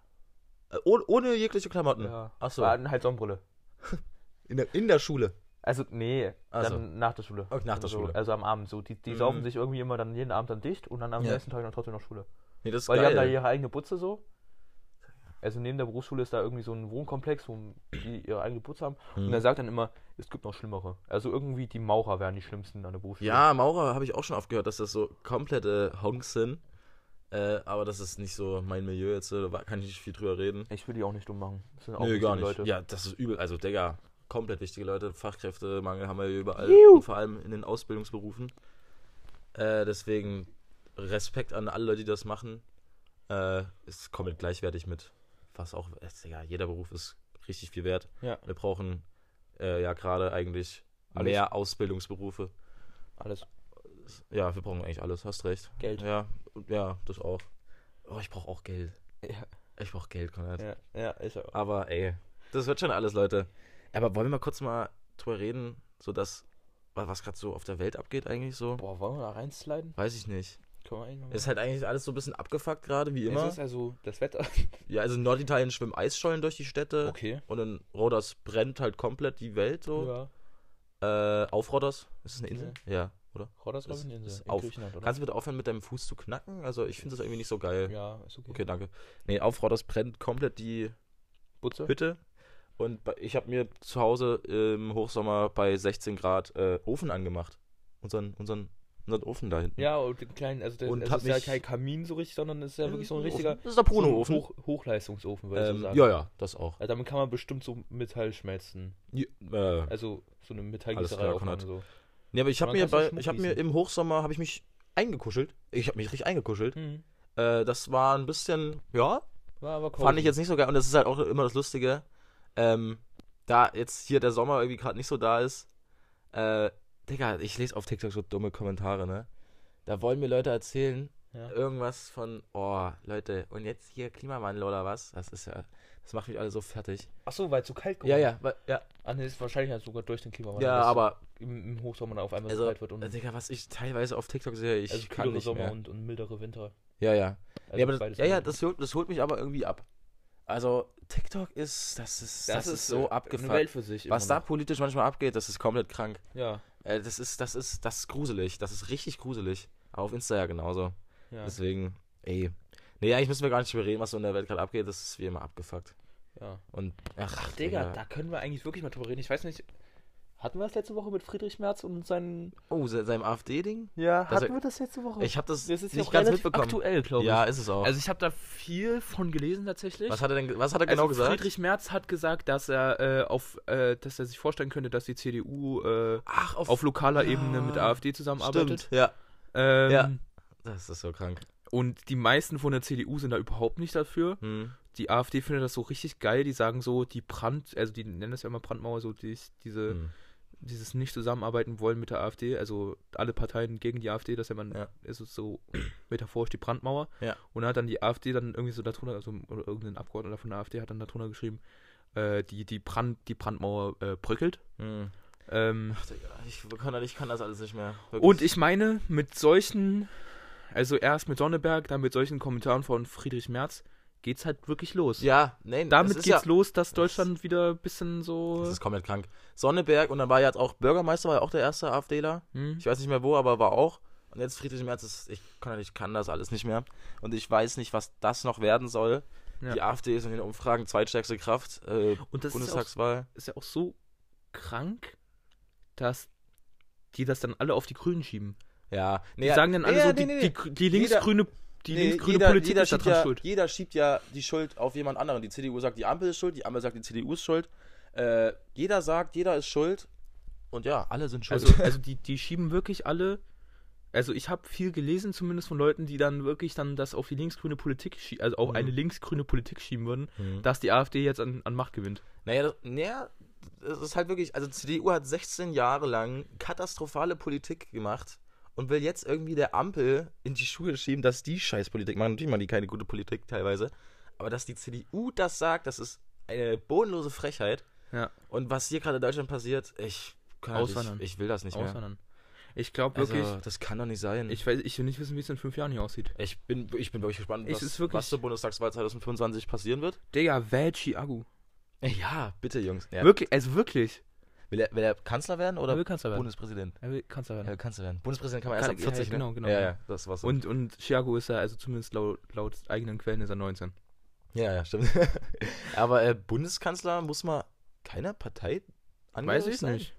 Äh, ohne, ohne jegliche Klamotten? ja. Achso, War halt Sonnenbrille. in der, in der Schule. Also, nee, Ach so. dann nach der Schule. Oh, nach der also, Schule. Also am Abend so. Die, die Mhm. saufen sich irgendwie immer dann jeden Abend dann dicht und dann am Ja. nächsten Tag dann trotzdem noch Schule. Nee, das ist Weil die haben da geil. ihre eigene Butze so. Also neben der Berufsschule ist da irgendwie so ein Wohnkomplex, wo die ihre eigene Butze haben. Und Hm. er sagt dann immer, es gibt noch schlimmere. Also irgendwie die Maurer wären die schlimmsten an der Berufsschule. Ja, Maurer habe ich auch schon oft gehört, dass das so komplette Honks sind. Äh, aber das ist nicht so mein Milieu jetzt, da kann ich nicht viel drüber reden. Ich will die auch nicht dumm machen. Das sind auch Nö, gar nicht. Leute. Ja, das ist übel. Also, Digga, komplett wichtige Leute. Fachkräftemangel haben wir hier überall. Juhu. Und vor allem in den Ausbildungsberufen. Äh, deswegen Respekt an alle Leute, die das machen. Äh, ist komplett gleichwertig mit was auch. Digga, jeder Beruf ist richtig viel wert. Ja. Wir brauchen äh, ja gerade eigentlich Alles. mehr Ausbildungsberufe. Alles. Ja, wir brauchen eigentlich alles, hast recht. Geld. Ja, ja, das auch. Oh, ich brauche auch Geld. Ja, Ich brauche Geld, Konrad. ja, ja ist auch. Aber ey, das wird schon alles, Leute. Aber wollen wir mal kurz mal drüber reden, so dass wa- was gerade so auf der Welt abgeht eigentlich so? Boah, wollen wir da reinsliden? Weiß ich nicht. Ist halt eigentlich alles so ein bisschen abgefuckt gerade, wie Es immer. ist also das Wetter. Ja, also in Norditalien schwimmen Eisschollen durch die Städte. Okay. Und in Rhodos brennt halt komplett die Welt so. Ja. Äh, auf Rhodos. Ist es eine Insel? Ja, oder? Rodas, glaube Ist- eine Insel. In auf. Griechenland, oder? Kannst du bitte aufhören mit deinem Fuß zu knacken? Also ich finde das irgendwie nicht so geil. Ja, ist okay. Okay, danke. Nee, auf Rhodos brennt komplett die Butze? Hütte. Und ich habe mir zu Hause im Hochsommer bei 16 Grad äh, Ofen angemacht. Unseren, unseren, unseren Ofen da hinten. Ja, und den kleinen, also, der, Und also hab ist ja kein Kamin so richtig, sondern ist ja wirklich so ein richtiger Das ist der so Bruno-Ofen. Hoch, Hochleistungsofen, würde ich ähm, so sagen. ja, ja, das auch. Also damit kann man bestimmt so Metall schmelzen. Ja, äh, Also so eine Metallgießerei aufmachen. Konrad. So. nee, aber ich habe mir, bei, ich hab mir im Hochsommer habe ich mich eingekuschelt. Ich habe mich richtig eingekuschelt. Hm. Äh, das war ein bisschen, ja, War aber fand ich jetzt nicht so geil. Und das ist halt auch immer das Lustige. Ähm, da jetzt hier der Sommer irgendwie gerade nicht so da ist. Äh, Digga, ich lese auf TikTok so dumme Kommentare, ne? Da wollen mir Leute erzählen, Ja. irgendwas von, oh, Leute, und jetzt hier Klimawandel oder was? Das ist ja, das macht mich alle so fertig. Achso, weil es so kalt Ja, ja, wa- ja, Ah, nee, ist wahrscheinlich halt sogar durch den Klimawandel. ja, aber, Im, im Hochsommer auf einmal also, so kalt wird und äh, Digga, was ich teilweise auf TikTok sehe, ich also kann nicht Sommer mehr. und, und mildere Winter. Ja, ja. Also ja, aber das, ja, ja, das holt, das holt mich aber irgendwie ab. Also, TikTok ist, das ist, das, ist so abgefuckt. Welt für sich. Was da politisch manchmal abgeht, das ist komplett krank. Ja, Äh, das ist, das ist, das ist gruselig. Das ist richtig gruselig. Aber auf Insta ja genauso. ja, Deswegen, ey. Nee, eigentlich müssen wir gar nicht drüber reden, was so in der Welt gerade abgeht. Das ist wie immer abgefuckt. ja. Und, ach, Ach, Digga, da können wir eigentlich wirklich mal drüber reden. Ich weiß nicht, hatten wir das letzte Woche mit Friedrich Merz und. Oh, se- seinem AfD-Ding? Ja, Das- hatten wir das letzte Woche? Ich habe das, das ist ja nicht auch ganz relativ mitbekommen. aktuell, glaube ich. Ja, ist es auch. Also ich habe da viel von gelesen tatsächlich. was hat er denn, was hat er genau also gesagt? Friedrich Merz hat gesagt, dass er äh, auf, äh, dass er sich vorstellen könnte, dass die CDU äh, Ach, auf lokaler Ja, Ebene mit der AfD zusammenarbeitet. Stimmt, ja. Ähm, Ja. Das ist so krank. Und die meisten von der CDU sind da überhaupt nicht dafür. Hm. die AfD findet das so richtig geil. Die sagen so, die Brand, also die nennen das ja immer Brandmauer, so die, diese, Hm. Dieses nicht zusammenarbeiten wollen mit der AfD, also alle Parteien gegen die AfD, dass ja man, Ja. ist so metaphorisch die Brandmauer. Ja. Und dann hat dann die AfD dann irgendwie so darunter, also oder irgendein Abgeordneter von der AfD hat dann darunter geschrieben, äh, die, die, Brand, die Brandmauer äh, bröckelt. Hm. Ähm, Ach, Digga, ich kann, ich kann das alles nicht mehr. Wirklich. und ich meine, mit solchen, also erst mit Sonneberg, dann mit solchen Kommentaren von Friedrich Merz, geht's halt wirklich los. Ja, nein, Damit das geht's ja, los, dass Deutschland wieder ein bisschen so. Das ist komplett krank. Sonneberg und dann war ja jetzt auch Bürgermeister, war ja auch der erste AfDler. Hm? Ich weiß nicht mehr wo, aber war auch. Und jetzt Friedrich Merz ist, ich kann, ich kann das alles nicht mehr. Und ich weiß nicht, was das noch werden soll. Ja. Die AfD ist in den Umfragen zweitstärkste Kraft. Äh, Und das ist ja, auch, Bundestagswahl. ist ja auch so krank, dass die das dann alle auf die Grünen schieben. Ja, Die sagen dann alle ja, so, nee, die, nee, die, nee. die linksgrüne, die Nee, linksgrüne jeder, Politik jeder ist schiebt daran ja, schuld. Jeder schiebt ja die Schuld auf jemand anderen. Die CDU sagt, die Ampel ist schuld, die Ampel sagt, die CDU ist schuld. Äh, jeder sagt, jeder ist schuld. Und ja, alle sind schuld. Also, also die, die schieben wirklich alle. Also ich habe viel gelesen, zumindest von Leuten, die dann wirklich dann das auf die linksgrüne Politik also auf Mhm. eine linksgrüne Politik schieben würden, Mhm. dass die AfD jetzt an, an Macht gewinnt. Naja, das, naja, das ist halt wirklich, also die CDU hat 16 Jahre lang katastrophale Politik gemacht und will jetzt irgendwie der Ampel in die Schuhe schieben, dass die Scheißpolitik machen. Natürlich machen die keine gute Politik teilweise. Aber dass die CDU das sagt, das ist eine bodenlose Frechheit. Ja. Und was hier gerade in Deutschland passiert, ich kann Auswandern. nicht, ich will das nicht mehr. Auswandern. Ich glaube Also, wirklich, das kann doch nicht sein. ich, weiß, ich will nicht wissen, wie es in fünf Jahren hier aussieht. Ich bin, ich bin wirklich gespannt, Es was, ist wirklich- was zur Bundestagswahl 2025 passieren wird. Digga, wählt Chiagu. Ja, bitte, Jungs. Ja. Wirklich, also wirklich. Will, er, will er Kanzler werden oder Er will Kanzler werden. Bundespräsident? Er will Kanzler werden. Er will Kanzler werden. Bundespräsident kann man Kann- erst ab 40, ja, ja, genau, ne? genau, Ja, genau. ja, das war's. Und, und Chiago ist ja, also zumindest laut, laut eigenen Quellen ist er 19. ja, ja, stimmt. Aber äh, Bundeskanzler muss man keiner Partei Weiß angehörig ich sein? nicht.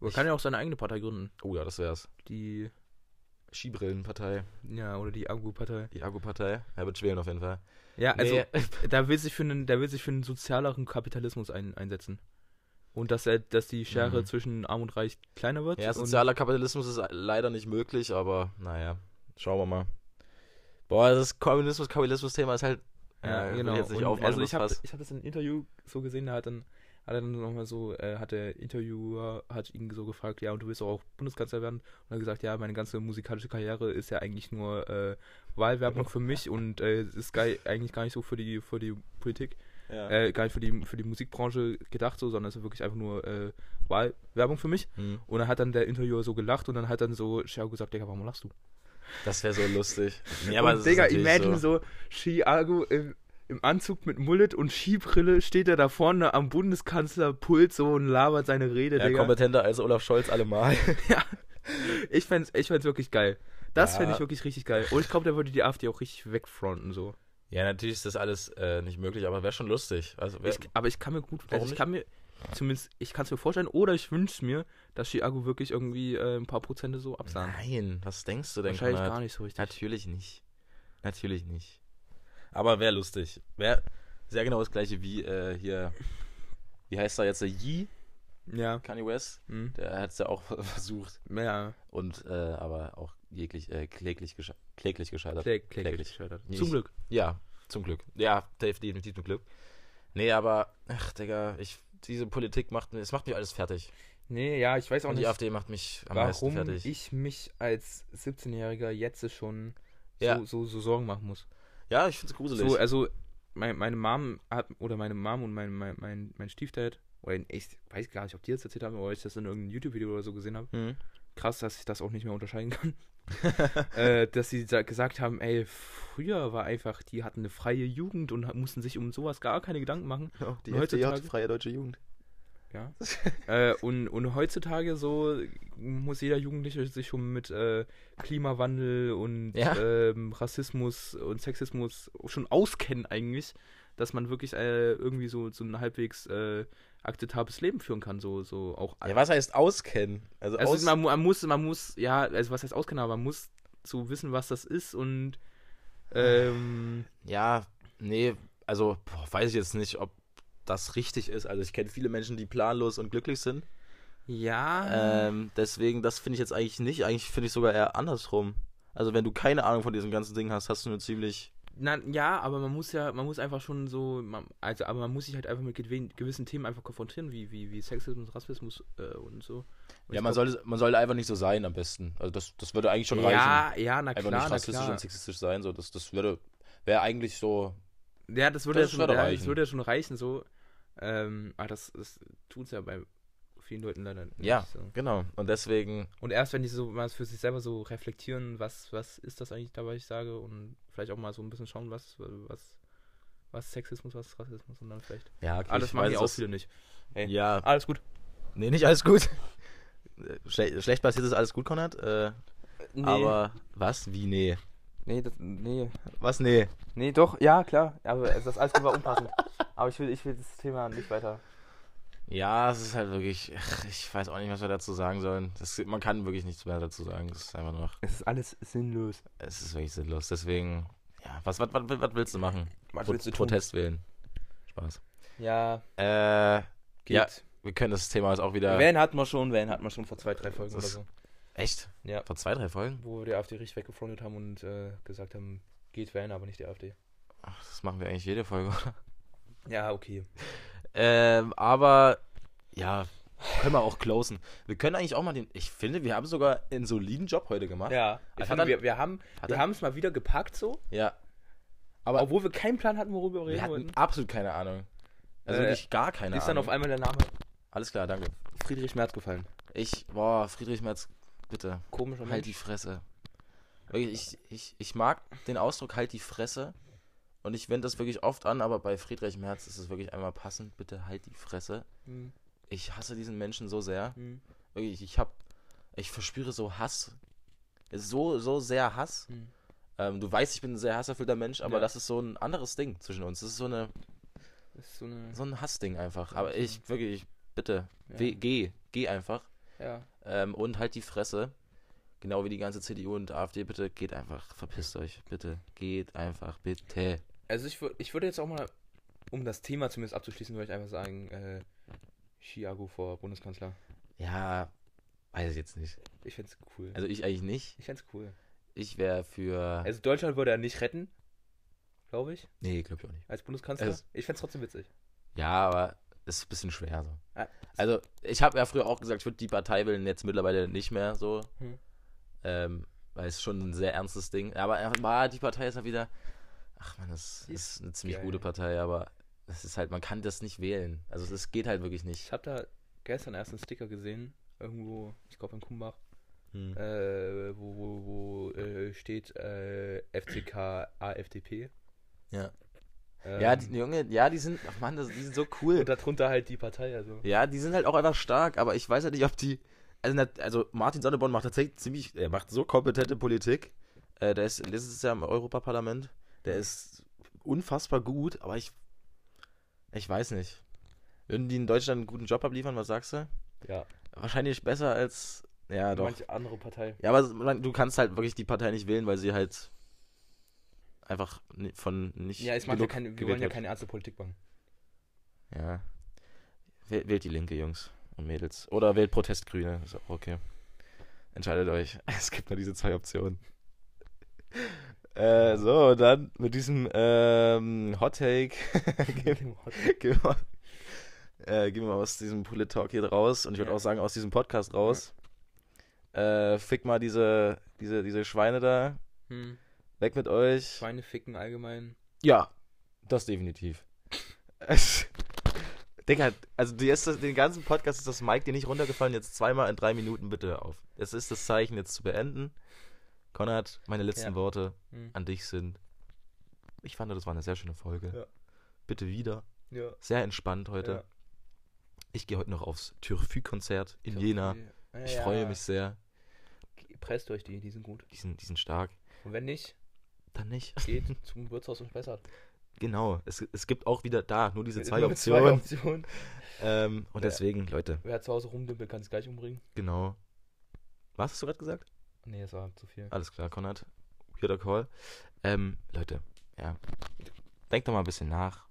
Er Ich- kann ja auch seine eigene Partei gründen. Oh ja, das wär's. Die, Skibrillenpartei, ja, oder die Agu-Partei. die Agu-Partei. Er wird wählen auf jeden Fall. Ja, also, Nee. da will sich für einen, der will sich für einen sozialeren Kapitalismus ein, einsetzen. Und dass er, dass die Schere Mhm. zwischen Arm und Reich kleiner wird. Ja, sozialer Kapitalismus ist leider nicht möglich, aber naja, schauen wir mal. Boah, das Kommunismus-Kapitalismus-Thema ist halt. Ja, äh, genau. ich Jetzt nicht Und also ich habe ich hab das in einem Interview so gesehen, da hat dann hat er dann nochmal so, äh, hat der Interviewer hat ihn so gefragt, ja, und du willst auch Bundeskanzler werden? Und er hat gesagt, ja, meine ganze musikalische Karriere ist ja eigentlich nur äh, Wahlwerbung für mich und äh, ist geil, eigentlich gar nicht so für die für die Politik, Ja. äh, gar nicht für die für die Musikbranche gedacht so, sondern es ist wirklich einfach nur äh, Wahlwerbung für mich. Hm. Und dann hat dann der Interviewer so gelacht und dann hat dann so Chiago gesagt, Digga, warum lachst du? Das wäre so lustig. Ja, und das ist Digga, imagine so, Chiago im, im Anzug mit Mullet und Skibrille steht er da vorne am Bundeskanzlerpult so und labert seine Rede, Ja, Digga. kompetenter als Olaf Scholz allemal. Ich fänd's, ich fänd's wirklich geil. Das Ja. fände ich wirklich richtig geil. Und ich glaube, der würde die AfD auch richtig wegfronten, so. Ja, natürlich ist das alles äh, nicht möglich, aber wäre schon lustig. Also wär, Ich, aber ich kann mir gut, also ich nicht? kann mir, zumindest, ich kann es mir vorstellen, oder ich wünsche mir, dass Chiago wirklich irgendwie äh, ein paar Prozente so absahnt. Nein, was denkst du denn? Wahrscheinlich Konrad? gar nicht so richtig. Natürlich nicht. Natürlich nicht. Aber wäre lustig. Wäre sehr genau das gleiche wie äh, hier. Wie heißt er jetzt? Der Yee, Ja. Kanye West. Hm. Der hat es ja auch versucht. Ja, Und äh, aber auch jeglich, äh, kläglich, kläglich gescheitert. kläg, kläglich Kläglich. gescheitert. Zum Glück. Ja, zum Glück. Ja, def- definitiv zum Glück. Nee, aber, ach, Digga, ich, diese Politik macht mir, es macht mich alles fertig. Nee, ja, ich weiß auch Und die nicht. AfD macht mich am meisten warum fertig. ich mich als 17-Jähriger jetzt schon Ja. so, so, so Sorgen machen muss. ja, ich find's gruselig. So, also mein, meine Mom hat, oder meine Mom und mein, mein, mein, mein Stiefdad, oder ich weiß gar nicht, ob die das erzählt haben, oder ich das in irgendeinem YouTube-Video oder so gesehen habe. hm. Krass, dass ich das auch nicht mehr unterscheiden kann. äh, dass sie sa- gesagt haben, ey, früher war einfach, die hatten eine freie Jugend und mussten sich um sowas gar keine Gedanken machen. Oh, die heutzutage- Freie Deutsche Jugend. Ja. äh, und, und heutzutage so muss jeder Jugendliche sich schon mit äh, Klimawandel und Ja. ähm, Rassismus und Sexismus schon auskennen eigentlich, dass man wirklich äh, irgendwie so, so ein halbwegs äh, akzeptables Leben führen kann, so, so auch. Ja, was heißt auskennen? Also, also aus man, man muss, man muss, ja, also was heißt auskennen, aber man muss so wissen, was das ist und ähm, ja, nee, also boah, weiß ich jetzt nicht, ob das richtig ist. Also ich kenne viele Menschen, die planlos und glücklich sind. ja, Ähm, deswegen, das finde ich jetzt eigentlich nicht. Eigentlich finde ich sogar eher andersrum. Also wenn du keine Ahnung von diesem ganzen Ding hast, hast du eine ziemlich Na, ja, aber man muss ja, man muss einfach schon so, man, also, aber man muss sich halt einfach mit gewissen Themen einfach konfrontieren, wie, wie, wie Sexismus, Rassismus äh, und so. Und Ja, man sollte, man sollte einfach nicht so sein am besten. Also das, das würde eigentlich schon reichen. Ja, ja, na Einfach klar, nicht na rassistisch klar. und sexistisch sein. So, das, das würde, wäre eigentlich so. Ja, das würde Das ja schon, ja, reichen. das würde ja schon reichen, so. Ähm, aber das, das tut es ja bei vielen Leuten leider nicht. Ja. So. Genau. Und deswegen, Und erst wenn die so mal für sich selber so reflektieren, was, was ist das eigentlich da, was ich sage, und vielleicht auch mal so ein bisschen schauen, was, was, was Sexismus, was ist Rassismus und dann vielleicht. ja, okay, Alles ich machen weiß, die auch viele nicht. Hey. Ja, Alles gut. nee, nicht alles gut. Schle schlecht passiert ist alles gut, Konrad. Äh, Aber was? Wie? Nee. Nee, das, nee. Was? Nee. Nee, doch, ja, klar. Aber das alles war unpassend. aber ich will, ich will das Thema nicht weiter. Ja, es ist halt wirklich. Ich weiß auch nicht, was wir dazu sagen sollen. Das, man kann wirklich nichts mehr dazu sagen. Das ist einfach nur. noch- Es ist alles sinnlos. Es ist wirklich sinnlos. Deswegen. Ja, was, was, was, was willst du machen? Was Pro willst du tun? Protest wählen. Spaß. Ja, Äh, geht. Ja. wir können das Thema jetzt auch wieder. Van hatten wir schon, Van hatten wir schon vor zwei, drei Folgen Das- oder so. Echt? Ja. Vor zwei, drei Folgen? Wo wir die AfD richtig weggefrontet haben und äh, gesagt haben, geht Van, aber nicht die AfD. Ach, das machen wir eigentlich jede Folge, oder? Ja, okay. Ähm, aber. Ja. Können wir auch closen. Wir können eigentlich auch mal den. Ich finde, wir haben sogar einen soliden Job heute gemacht. Ja, ich finde, er- wir, wir haben wir es mal wieder gepackt so, Ja. Aber obwohl wir keinen Plan hatten, worüber wir wir reden hatten wollten. absolut keine Ahnung. Also Äh, wirklich gar keine ist Ahnung. dann auf einmal der Name Alles klar, danke. Friedrich Merz gefallen. Ich, boah, Friedrich Merz, bitte, Komischer Mensch. halt die Fresse. Wirklich, ich, ich, ich mag den Ausdruck halt die Fresse und ich wende das wirklich oft an, aber bei Friedrich Merz ist es wirklich einmal passend, bitte halt die Fresse. Hm, Ich hasse diesen Menschen so sehr. hm, Wirklich, ich hab, ich verspüre so Hass. So, so sehr Hass. hm. Ähm, du weißt, ich bin ein sehr hasserfüllter Mensch, aber Ja. das ist so ein anderes Ding zwischen uns. Das ist so, eine, ist so eine. so ein Hassding einfach. Aber ich, wirklich, bitte, Ja. weh, geh, geh einfach. Ja. Ähm, und halt die Fresse. Genau wie die ganze CDU und AfD, bitte geht einfach, verpisst euch, bitte, geht einfach, bitte. Also ich, ich würde jetzt auch mal, um das Thema zumindest abzuschließen, würde ich einfach sagen, äh, Chiago vor Bundeskanzler. Ja, weiß ich jetzt nicht. Ich fände cool. Also ich eigentlich nicht. ich fände cool. Ich wäre für. Also Deutschland würde er nicht retten, glaube ich, nee, glaube ich auch nicht. als Bundeskanzler. Es- ich fände es trotzdem witzig. Ja, aber es ist ein bisschen schwer so. Ja. Also, ich habe ja früher auch gesagt, ich würde die Partei wählen, jetzt mittlerweile nicht mehr so. Hm. Ähm, weil es schon ein sehr ernstes Ding. Aber aber die Partei ist ja wieder. Ach man, das ist ist eine ziemlich geil. gute Partei, aber es ist halt, man kann das nicht wählen. Also es geht halt wirklich Ich nicht. habe da gestern erst einen Sticker gesehen, irgendwo, ich glaube in Kumbach, Hm. äh, wo, wo, wo äh, steht äh, FCK AFDP. Ja. Ähm, Ja, die Junge, ja, die sind, ach das, die sind so cool. und darunter halt die Partei, also. Ja, die sind halt auch einfach stark, aber ich weiß ja nicht, ob die. Also, also Martin Sonneborn macht tatsächlich ziemlich, er macht so kompetente Politik. Äh, der ist letztes Jahr im Europaparlament. Der ist unfassbar gut, aber ich. Ich weiß nicht. Würden die in Deutschland einen guten Job abliefern, was sagst du? Ja, Wahrscheinlich besser als. Ja, doch. manche andere Partei. Ja, aber du kannst halt wirklich die Partei nicht wählen, weil sie halt einfach von nicht. Ja, ich mag ja keine, wir wollen ja keine ernste Politik machen. Ja. Wählt, wählt die Linke, Jungs und Mädels. Oder wählt Protestgrüne. Ist auch okay. Entscheidet euch. Es gibt nur diese zwei Optionen. Äh, so, dann mit diesem ähm, Hot Take gehen, gehen, wir, äh, gehen wir mal aus diesem Polit Talk hier raus und ich würde Ja. auch sagen aus diesem Podcast raus. Äh, fick mal diese, diese, diese Schweine da. Hm. Weg mit euch. Schweine ficken allgemein. Ja, das definitiv. Digga, also das- den ganzen Podcast ist das Mike dir nicht runtergefallen, jetzt zweimal in drei Minuten bitte hör auf. Es ist das Zeichen, jetzt zu beenden. Konrad, meine letzten Ja. Worte Hm. an dich sind. Ich fand, das war eine sehr schöne Folge. Ja. Bitte wieder. Ja. Sehr entspannt heute. Ich gehe heute noch aufs Türfü-Konzert in Jena. Ja, Ich freue mich sehr. Presst euch die, die sind gut. Die sind, die sind stark. Und wenn nicht, Dann nicht. geht zum Wirtshaus und spessert. Genau. Es, es gibt auch wieder da nur diese zwei Optionen. Optionen. Ähm, und Ja. deswegen, Leute, Wer zu Hause rumdümpelt, kann sich gleich umbringen. genau. Was hast du gerade gesagt? Nee, das war zu viel. Alles klar, Konrad. Weirder Call. Ähm, Leute, ja. Denkt doch mal ein bisschen nach.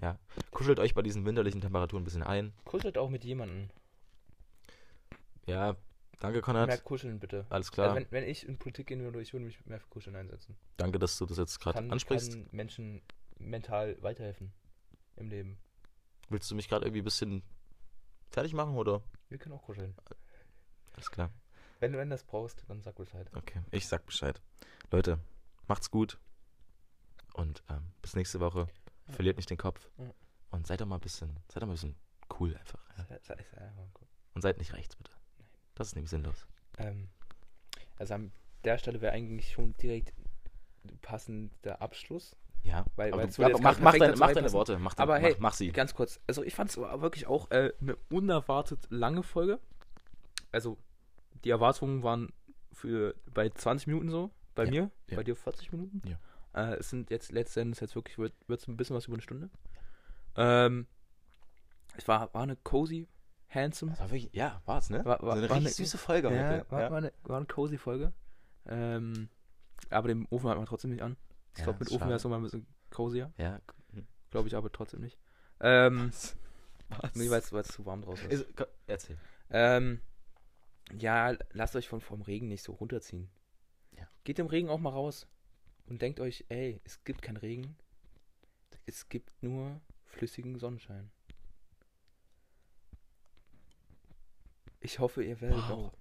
Ja. Kuschelt euch bei diesen winterlichen Temperaturen ein bisschen ein. Kuschelt auch mit jemandem. Ja. Danke, Konrad. Mehr kuscheln bitte. Alles Also klar. wenn, wenn ich in Politik gehen würde, ich würde mich mehr für Kuscheln einsetzen. Danke, dass du das jetzt gerade ansprichst. kann Menschen mental weiterhelfen im Leben. Willst du mich gerade irgendwie ein bisschen fertig machen oder? Wir können auch kuscheln. Alles klar. Wenn du das brauchst, dann sag Bescheid. Okay, ich sag Bescheid. Leute, macht's gut. Und ähm, bis nächste Woche. Ja. Verliert nicht den Kopf. Ja. Und seid doch mal ein bisschen, seid doch mal ein bisschen cool einfach. Ja? Sei- sei- sei einfach gut. Und seid nicht rechts, bitte. Das ist nämlich sinnlos. Ähm, also an der Stelle wäre eigentlich schon direkt passender Abschluss. Ja, Weil- aber weil du, aber mach, mach, deine, mach deine. Worte. Mach, Aber mach, hey, mach sie. Ganz kurz, also ich fand es wirklich auch äh, eine unerwartet lange Folge. Also die Erwartungen waren für bei 20 Minuten so, bei Ja, mir, ja. bei dir 40 Minuten. Ja. Äh, es sind jetzt letztendlich jetzt wirklich wird es ein bisschen was über eine Stunde. Ähm, es war, war eine cozy, handsome, war wirklich, ja, war's, ne? War- war- so eine war richtig eine- süße Folge ja, heute. war, ja. War, eine, war eine cozy Folge. Ähm, aber den Ofen hat man trotzdem nicht an. Ich Ja, glaube, mit Ofen wäre es nochmal ein bisschen cozier. ja. Glaube ich aber trotzdem nicht. Ähm, Was? nee, weil es zu warm draußen ist. Ist, erzähl. Ähm, ja, lasst euch von vom Regen nicht so runterziehen. Ja. Geht im Regen auch mal raus und denkt euch, ey, es gibt keinen Regen. Es gibt nur flüssigen Sonnenschein. Ich hoffe, ihr werdet Wow. auch.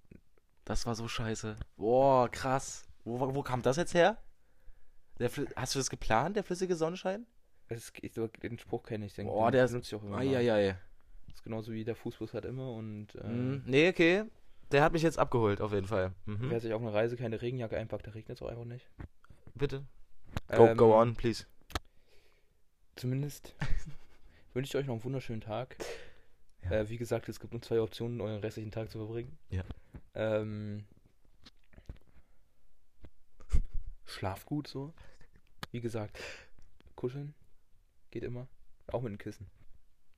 Das war so scheiße. Boah, krass. Wo, wo kam das jetzt her? Hast du das geplant, der flüssige Sonnenschein? Es, ich, so, den Spruch kenne ich, den, Boah, den der ist- benutze ich auch immer. mal. Eieiei. Das ist genauso wie der Fußbus hat immer und äh, Mhm. Nee, okay. Der hat mich jetzt abgeholt, auf jeden Fall. Mhm. wer sich auf einer Reise keine Regenjacke einpackt, da regnet es auch einfach nicht. Bitte. Go, Ähm, go on, please. Zumindest wünsche ich euch noch einen wunderschönen Tag. Ja. Äh, wie gesagt, es gibt nur zwei Optionen, euren restlichen Tag zu verbringen. Ja. Ähm, schlaf gut so. Wie gesagt, kuscheln geht immer. Auch mit dem Kissen.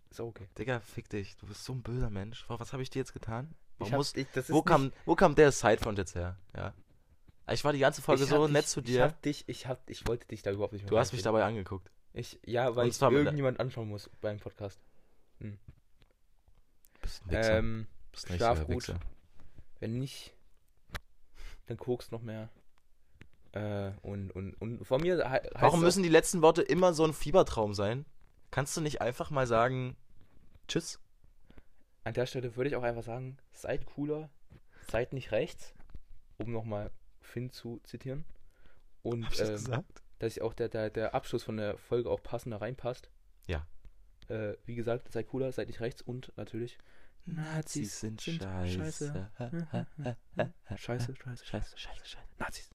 Ist auch okay. Digga, fick dich. Du bist so ein böser Mensch. Wa- Was habe ich dir jetzt getan? Ich hab- muss, ich, wo, kam, nicht- wo kam der Sidefront jetzt her? Ja. Ich war die ganze Folge ich so hab nett dich, zu Ich dir. hab dich, ich hab, ich wollte dich da überhaupt nicht mehr Du hast mich dabei angeguckt. Ich, ja, weil ich irgendjemand anschauen muss beim Podcast. Bist ein Wichser. Ähm, Bist ein schlaf gut. Wichser. wenn nicht, dann guckst noch mehr. Äh, und, und, und von mir he Warum müssen die letzten Worte immer so ein Fiebertraum sein? Kannst du nicht einfach mal sagen, tschüss? An der Stelle würde ich auch einfach sagen, seid cooler, seid nicht rechts, um nochmal Finn zu zitieren. Und Hab ich das ähm, gesagt? dass ich auch der, der, der Abschluss von der Folge auch passender reinpasst. Ja. Äh, wie gesagt, seid cooler, seid nicht rechts und natürlich Nazis sind, sind scheiße. scheiße. Scheiße, scheiße, Scheiße, scheiße, scheiße. Nazis.